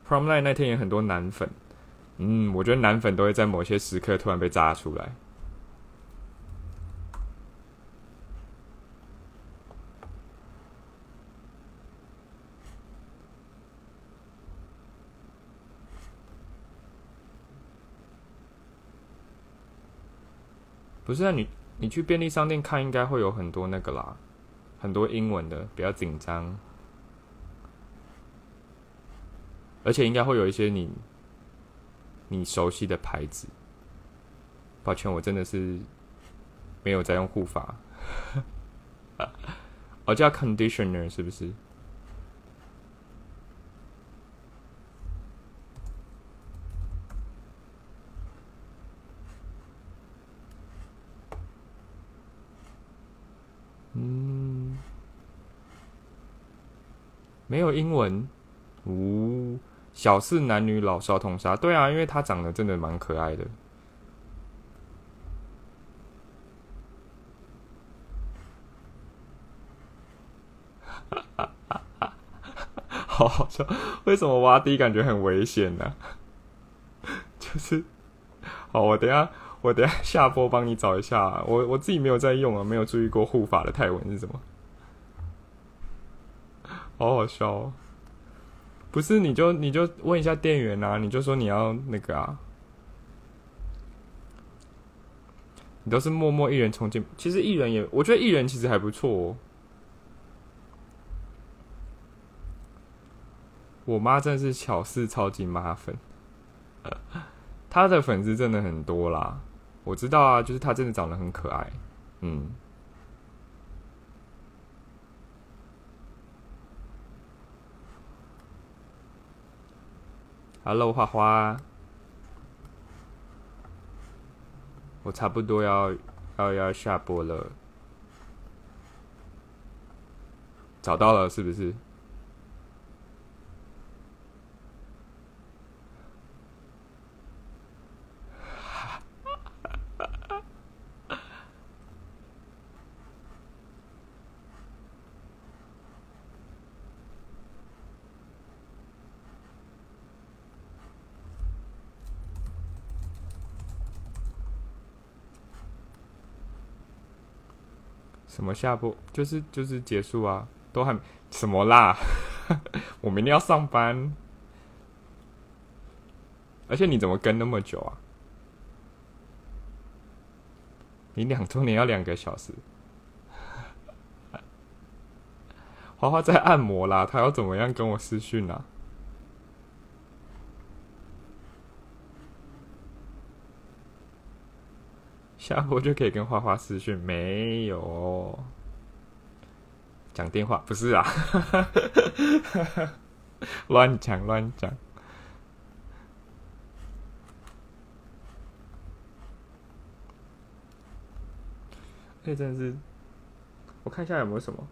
Prom night 那天也很多男粉，嗯，我觉得男粉都会在某些时刻突然被炸出来。不是啊，你你去便利商店看，应该会有很多那个啦，很多英文的，比较紧张，而且应该会有一些你你熟悉的牌子。抱歉，我真的是没有在用护发，哦，叫 conditioner 是不是？没有英文，呜，小四男女老少通杀，对啊，因为他长得真的蛮可爱的，好好笑，为什么挖地感觉很危险呢？就是，好，我等下我等下下播帮你找一下，我我自己没有在用啊，没有注意过护法的泰文是什么。好好笑哦！不是，你就你就问一下店员啊，你就说你要那个啊，你都是默默一人冲进。其实艺人也，我觉得艺人其实还不错哦。我妈真的是巧事超级妈粉，她的粉丝真的很多啦。我知道啊，就是她真的长得很可爱，嗯。阿乐花花，我差不多要要要下播了，找到了是不是？什么下播就是就是结束啊，都还什么啦？我明天要上班，而且你怎么跟那么久啊？你两周年要两个小时，花花在按摩啦，他要怎么样跟我私讯啊？下 播就可以跟花花私讯，没有讲电话，不是啊，乱讲乱讲。哎，真的是，我看一下有没有什么。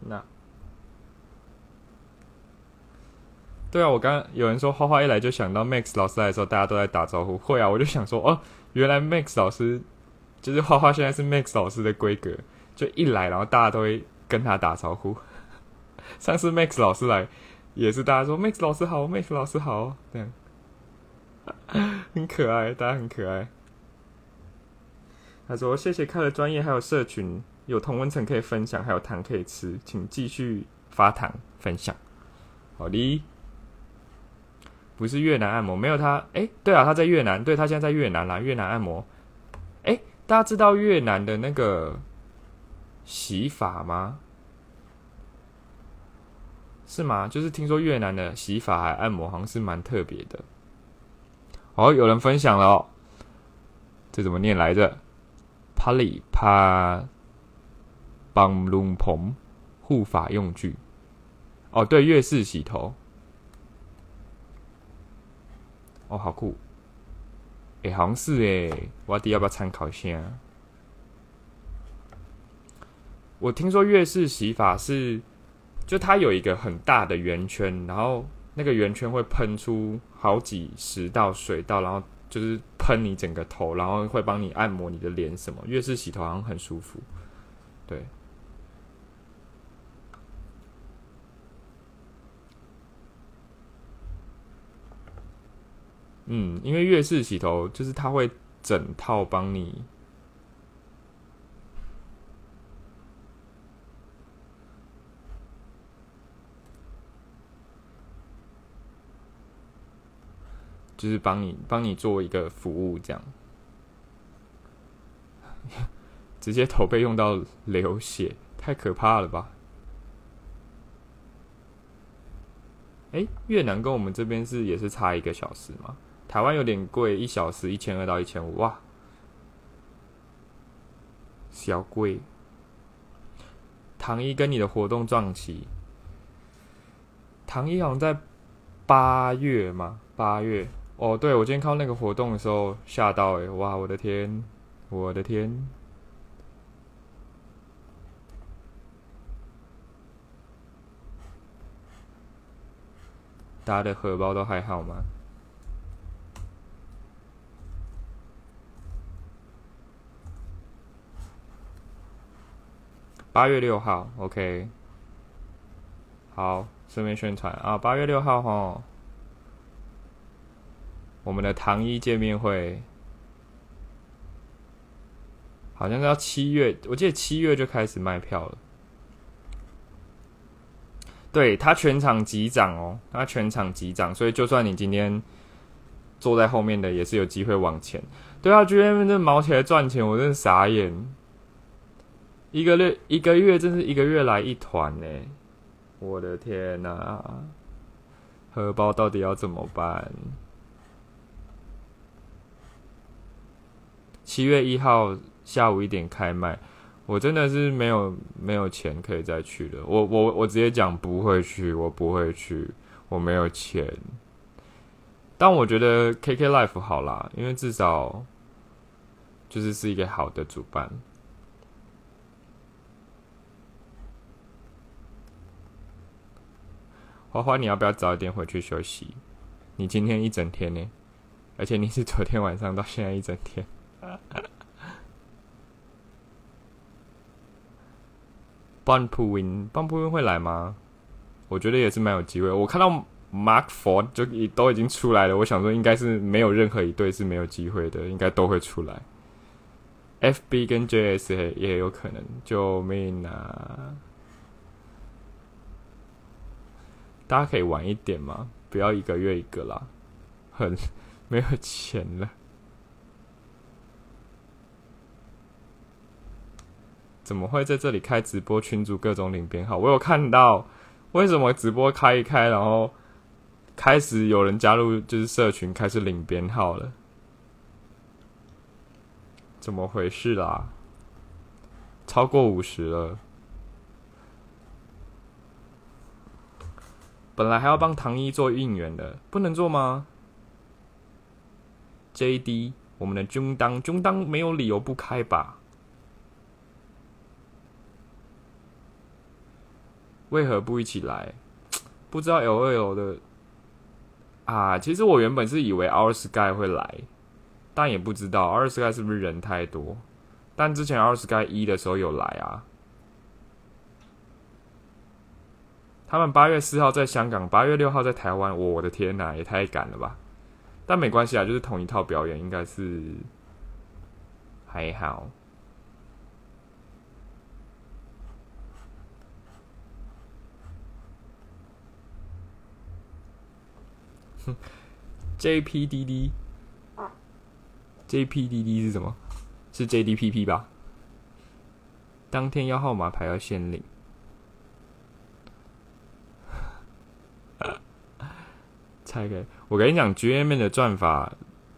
那。对啊，我刚有人说花花一来就想到 Max 老师来的时候，大家都在打招呼。会啊，我就想说，哦，原来 Max 老师就是花花，现在是 Max 老师的规格，就一来，然后大家都会跟他打招呼。上次 Max 老师来，也是大家说 Max 老师好，Max 老师好，这样 很可爱，大家很可爱。他说：“谢谢开了专业，还有社群，有同温层可以分享，还有糖可以吃，请继续发糖分享。”好的。不是越南按摩，没有他。哎，对啊，他在越南，对他现在在越南啦。越南按摩，哎，大家知道越南的那个洗法吗？是吗？就是听说越南的洗法还按摩，好像是蛮特别的。哦，有人分享了哦，这怎么念来着？Pali Pa Bang Lung Pom 护发用具。哦，对，越式洗头。哦，好酷！哎，好像是哎，我弟要不要参考一下？我听说月式洗发是，就它有一个很大的圆圈，然后那个圆圈会喷出好几十道水道，然后就是喷你整个头，然后会帮你按摩你的脸什么。月式洗头好像很舒服，对。嗯，因为月式洗头就是它会整套帮你，就是帮你帮你做一个服务，这样，直接头被用到流血，太可怕了吧？哎，越南跟我们这边是也是差一个小时吗？台湾有点贵，一小时一千二到一千五，哇，小贵。唐一跟你的活动撞期，唐一好像在八月嘛？八月哦，对我今天看到那个活动的时候吓到哎，哇，我的天，我的天，大家的荷包都还好吗？八月六号，OK，好，顺便宣传啊，八月六号哈，我们的唐一见面会，好像是要七月，我记得七月就开始卖票了。对他全场急涨哦，他全场急涨，所以就算你今天坐在后面的，也是有机会往前。对啊，居然这毛起来赚钱，我真的傻眼。一个月一个月真是一个月来一团呢！我的天哪，荷包到底要怎么办？七月一号下午一点开卖，我真的是没有没有钱可以再去了。我我我直接讲不会去，我不会去，我没有钱。但我觉得 KK Life 好啦，因为至少就是是一个好的主办。花花，你要不要早一点回去休息？你今天一整天呢，而且你是昨天晚上到现在一整天。邦普温，邦普温会来吗？我觉得也是蛮有机会。我看到 Mark Ford 就都已经出来了，我想说应该是没有任何一队是没有机会的，应该都会出来。FB 跟 JS 也有可能，救命啊！大家可以晚一点吗？不要一个月一个啦，很 没有钱了。怎么会在这里开直播？群主各种领编号，我有看到。为什么直播开一开，然后开始有人加入，就是社群开始领编号了？怎么回事啦？超过五十了。本来还要帮唐一做应援的，不能做吗？J D，我们的中当中当没有理由不开吧？为何不一起来？不知道 L 二 L 的啊，其实我原本是以为 R Sky 会来，但也不知道 R Sky 是不是人太多。但之前 R Sky 一的时候有来啊。他们八月四号在香港，八月六号在台湾。我的天哪，也太赶了吧！但没关系啊，就是同一套表演，应该是还好。哼，JPDD，JPDD 是什么？是 JDPP 吧？当天要号码牌要先领。拆开，我跟你讲，G M 的转法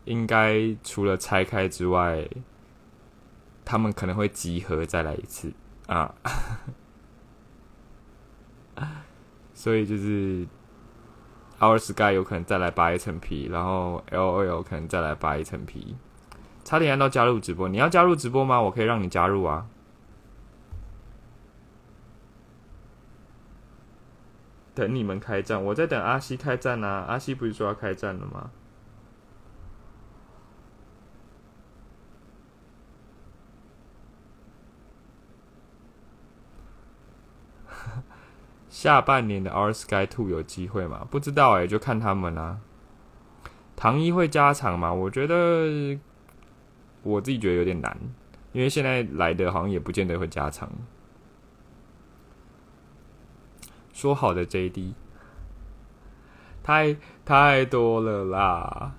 应该除了拆开之外，他们可能会集合再来一次啊。所以就是 Our Sky 有可能再来扒一层皮，然后 L O L 可能再来扒一层皮。差点按到加入直播，你要加入直播吗？我可以让你加入啊。等你们开战，我在等阿西开战啊！阿西不是说要开战了吗？下半年的 R Sky Two 有机会吗？不知道哎，就看他们啦。唐一会加场吗？我觉得我自己觉得有点难，因为现在来的好像也不见得会加场。说好的 JD，太太多了啦！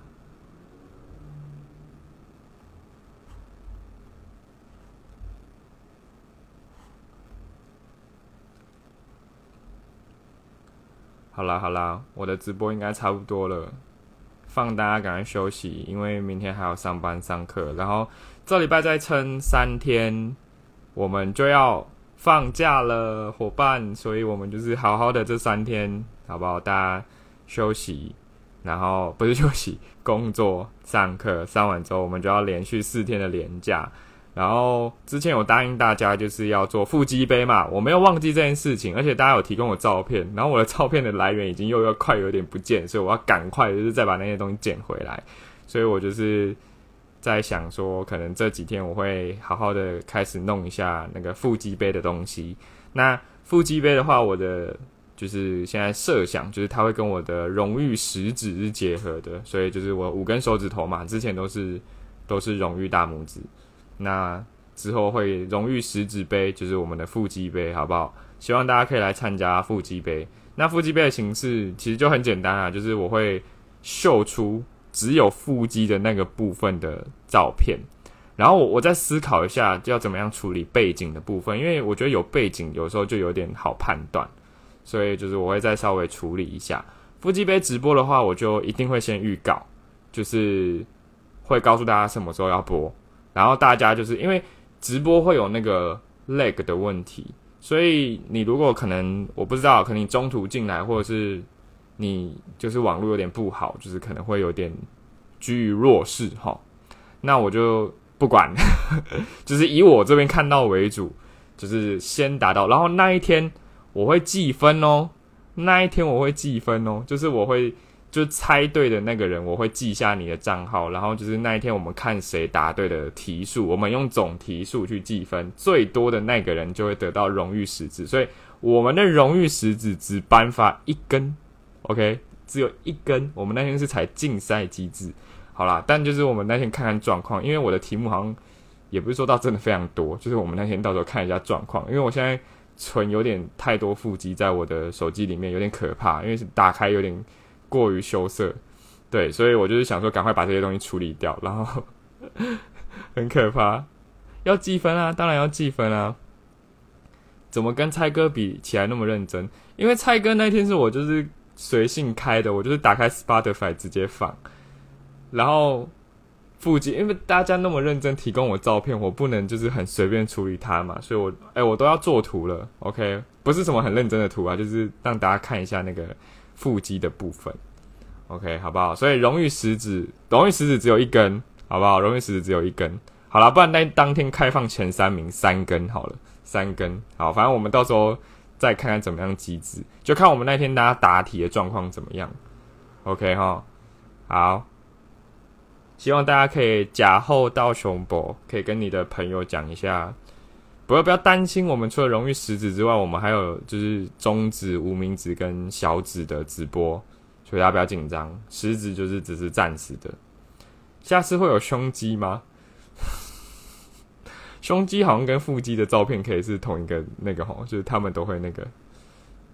好啦好啦，我的直播应该差不多了，放大家赶快休息，因为明天还要上班上课，然后这礼拜再撑三天，我们就要。放假了，伙伴，所以我们就是好好的这三天，好不好？大家休息，然后不是休息，工作、上课，上完之后，我们就要连续四天的连假。然后之前有答应大家就是要做腹肌杯嘛，我没有忘记这件事情，而且大家有提供我照片，然后我的照片的来源已经又要快有点不见，所以我要赶快就是再把那些东西捡回来，所以我就是。在想说，可能这几天我会好好的开始弄一下那个腹肌杯的东西。那腹肌杯的话，我的就是现在设想就是它会跟我的荣誉食指是结合的，所以就是我五根手指头嘛，之前都是都是荣誉大拇指。那之后会荣誉食指杯，就是我们的腹肌杯，好不好？希望大家可以来参加腹肌杯。那腹肌杯的形式其实就很简单啊，就是我会秀出。只有腹肌的那个部分的照片，然后我我再思考一下，要怎么样处理背景的部分，因为我觉得有背景有时候就有点好判断，所以就是我会再稍微处理一下。腹肌杯直播的话，我就一定会先预告，就是会告诉大家什么时候要播，然后大家就是因为直播会有那个 leg 的问题，所以你如果可能我不知道，可能你中途进来或者是。你就是网络有点不好，就是可能会有点居于弱势哈。那我就不管，就是以我这边看到为主，就是先达到，然后那一天我会计分哦。那一天我会计分哦，就是我会就猜对的那个人，我会记下你的账号，然后就是那一天我们看谁答对的题数，我们用总题数去计分，最多的那个人就会得到荣誉石子，所以我们的荣誉石子只颁发一根。OK，只有一根。我们那天是采竞赛机制，好啦，但就是我们那天看看状况，因为我的题目好像也不是说到真的非常多，就是我们那天到时候看一下状况。因为我现在存有点太多腹肌在我的手机里面，有点可怕，因为是打开有点过于羞涩，对，所以我就是想说赶快把这些东西处理掉，然后 很可怕，要计分啊，当然要计分啊，怎么跟蔡哥比起来那么认真？因为蔡哥那天是我就是。随性开的，我就是打开 Spotify 直接放，然后附近因为大家那么认真提供我照片，我不能就是很随便处理它嘛，所以我哎我都要做图了，OK，不是什么很认真的图啊，就是让大家看一下那个腹肌的部分，OK 好不好？所以荣誉食指，荣誉食指只有一根，好不好？荣誉食指只有一根，好了，不然那当天开放前三名三根好了，三根好，反正我们到时候。再看看怎么样机制，就看我们那天大家答题的状况怎么样。OK 哈，好，希望大家可以假后到熊博，可以跟你的朋友讲一下，不要不要担心。我们除了荣誉食指之外，我们还有就是中指、无名指跟小指的直播，所以大家不要紧张。食指就是只是暂时的，下次会有胸肌吗？胸肌好像跟腹肌的照片可以是同一个那个吼，就是他们都会那个。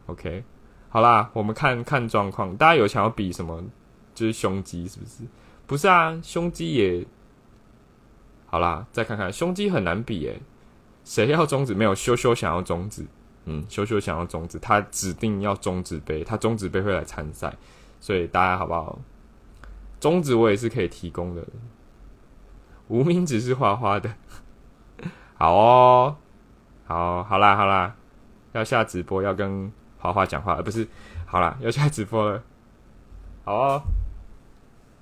OK，好啦，我们看看状况。大家有想要比什么？就是胸肌是不是？不是啊，胸肌也好啦。再看看胸肌很难比诶。谁要中指？没有羞羞想要中指。嗯，羞羞想要中指，他指定要中指杯，他中指杯会来参赛，所以大家好不好？中指我也是可以提供的。无名指是花花的。好哦，好，好啦，好啦，要下直播要跟华华讲话，而不是好啦，要下直播了。好哦。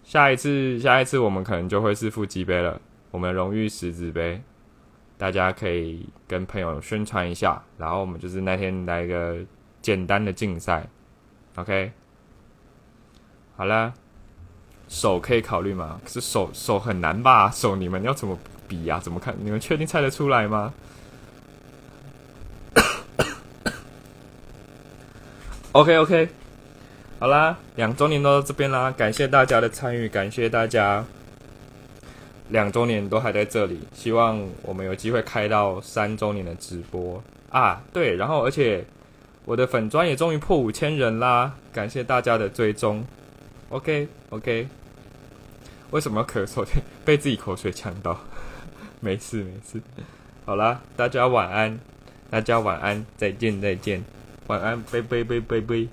下一次，下一次我们可能就会是腹肌杯了，我们荣誉十指杯，大家可以跟朋友宣传一下，然后我们就是那天来一个简单的竞赛，OK。好了，手可以考虑吗？可是手手很难吧？手你们要怎么比呀？怎么看？你们确定猜得出来吗？OK OK，好啦，两周年都到这边啦，感谢大家的参与，感谢大家两周年都还在这里，希望我们有机会开到三周年的直播啊！对，然后而且我的粉砖也终于破五千人啦，感谢大家的追踪。OK OK，为什么咳嗽？被自己口水呛到，没事没事。好啦，大家晚安，大家晚安，再见再见，晚安，拜拜拜拜拜。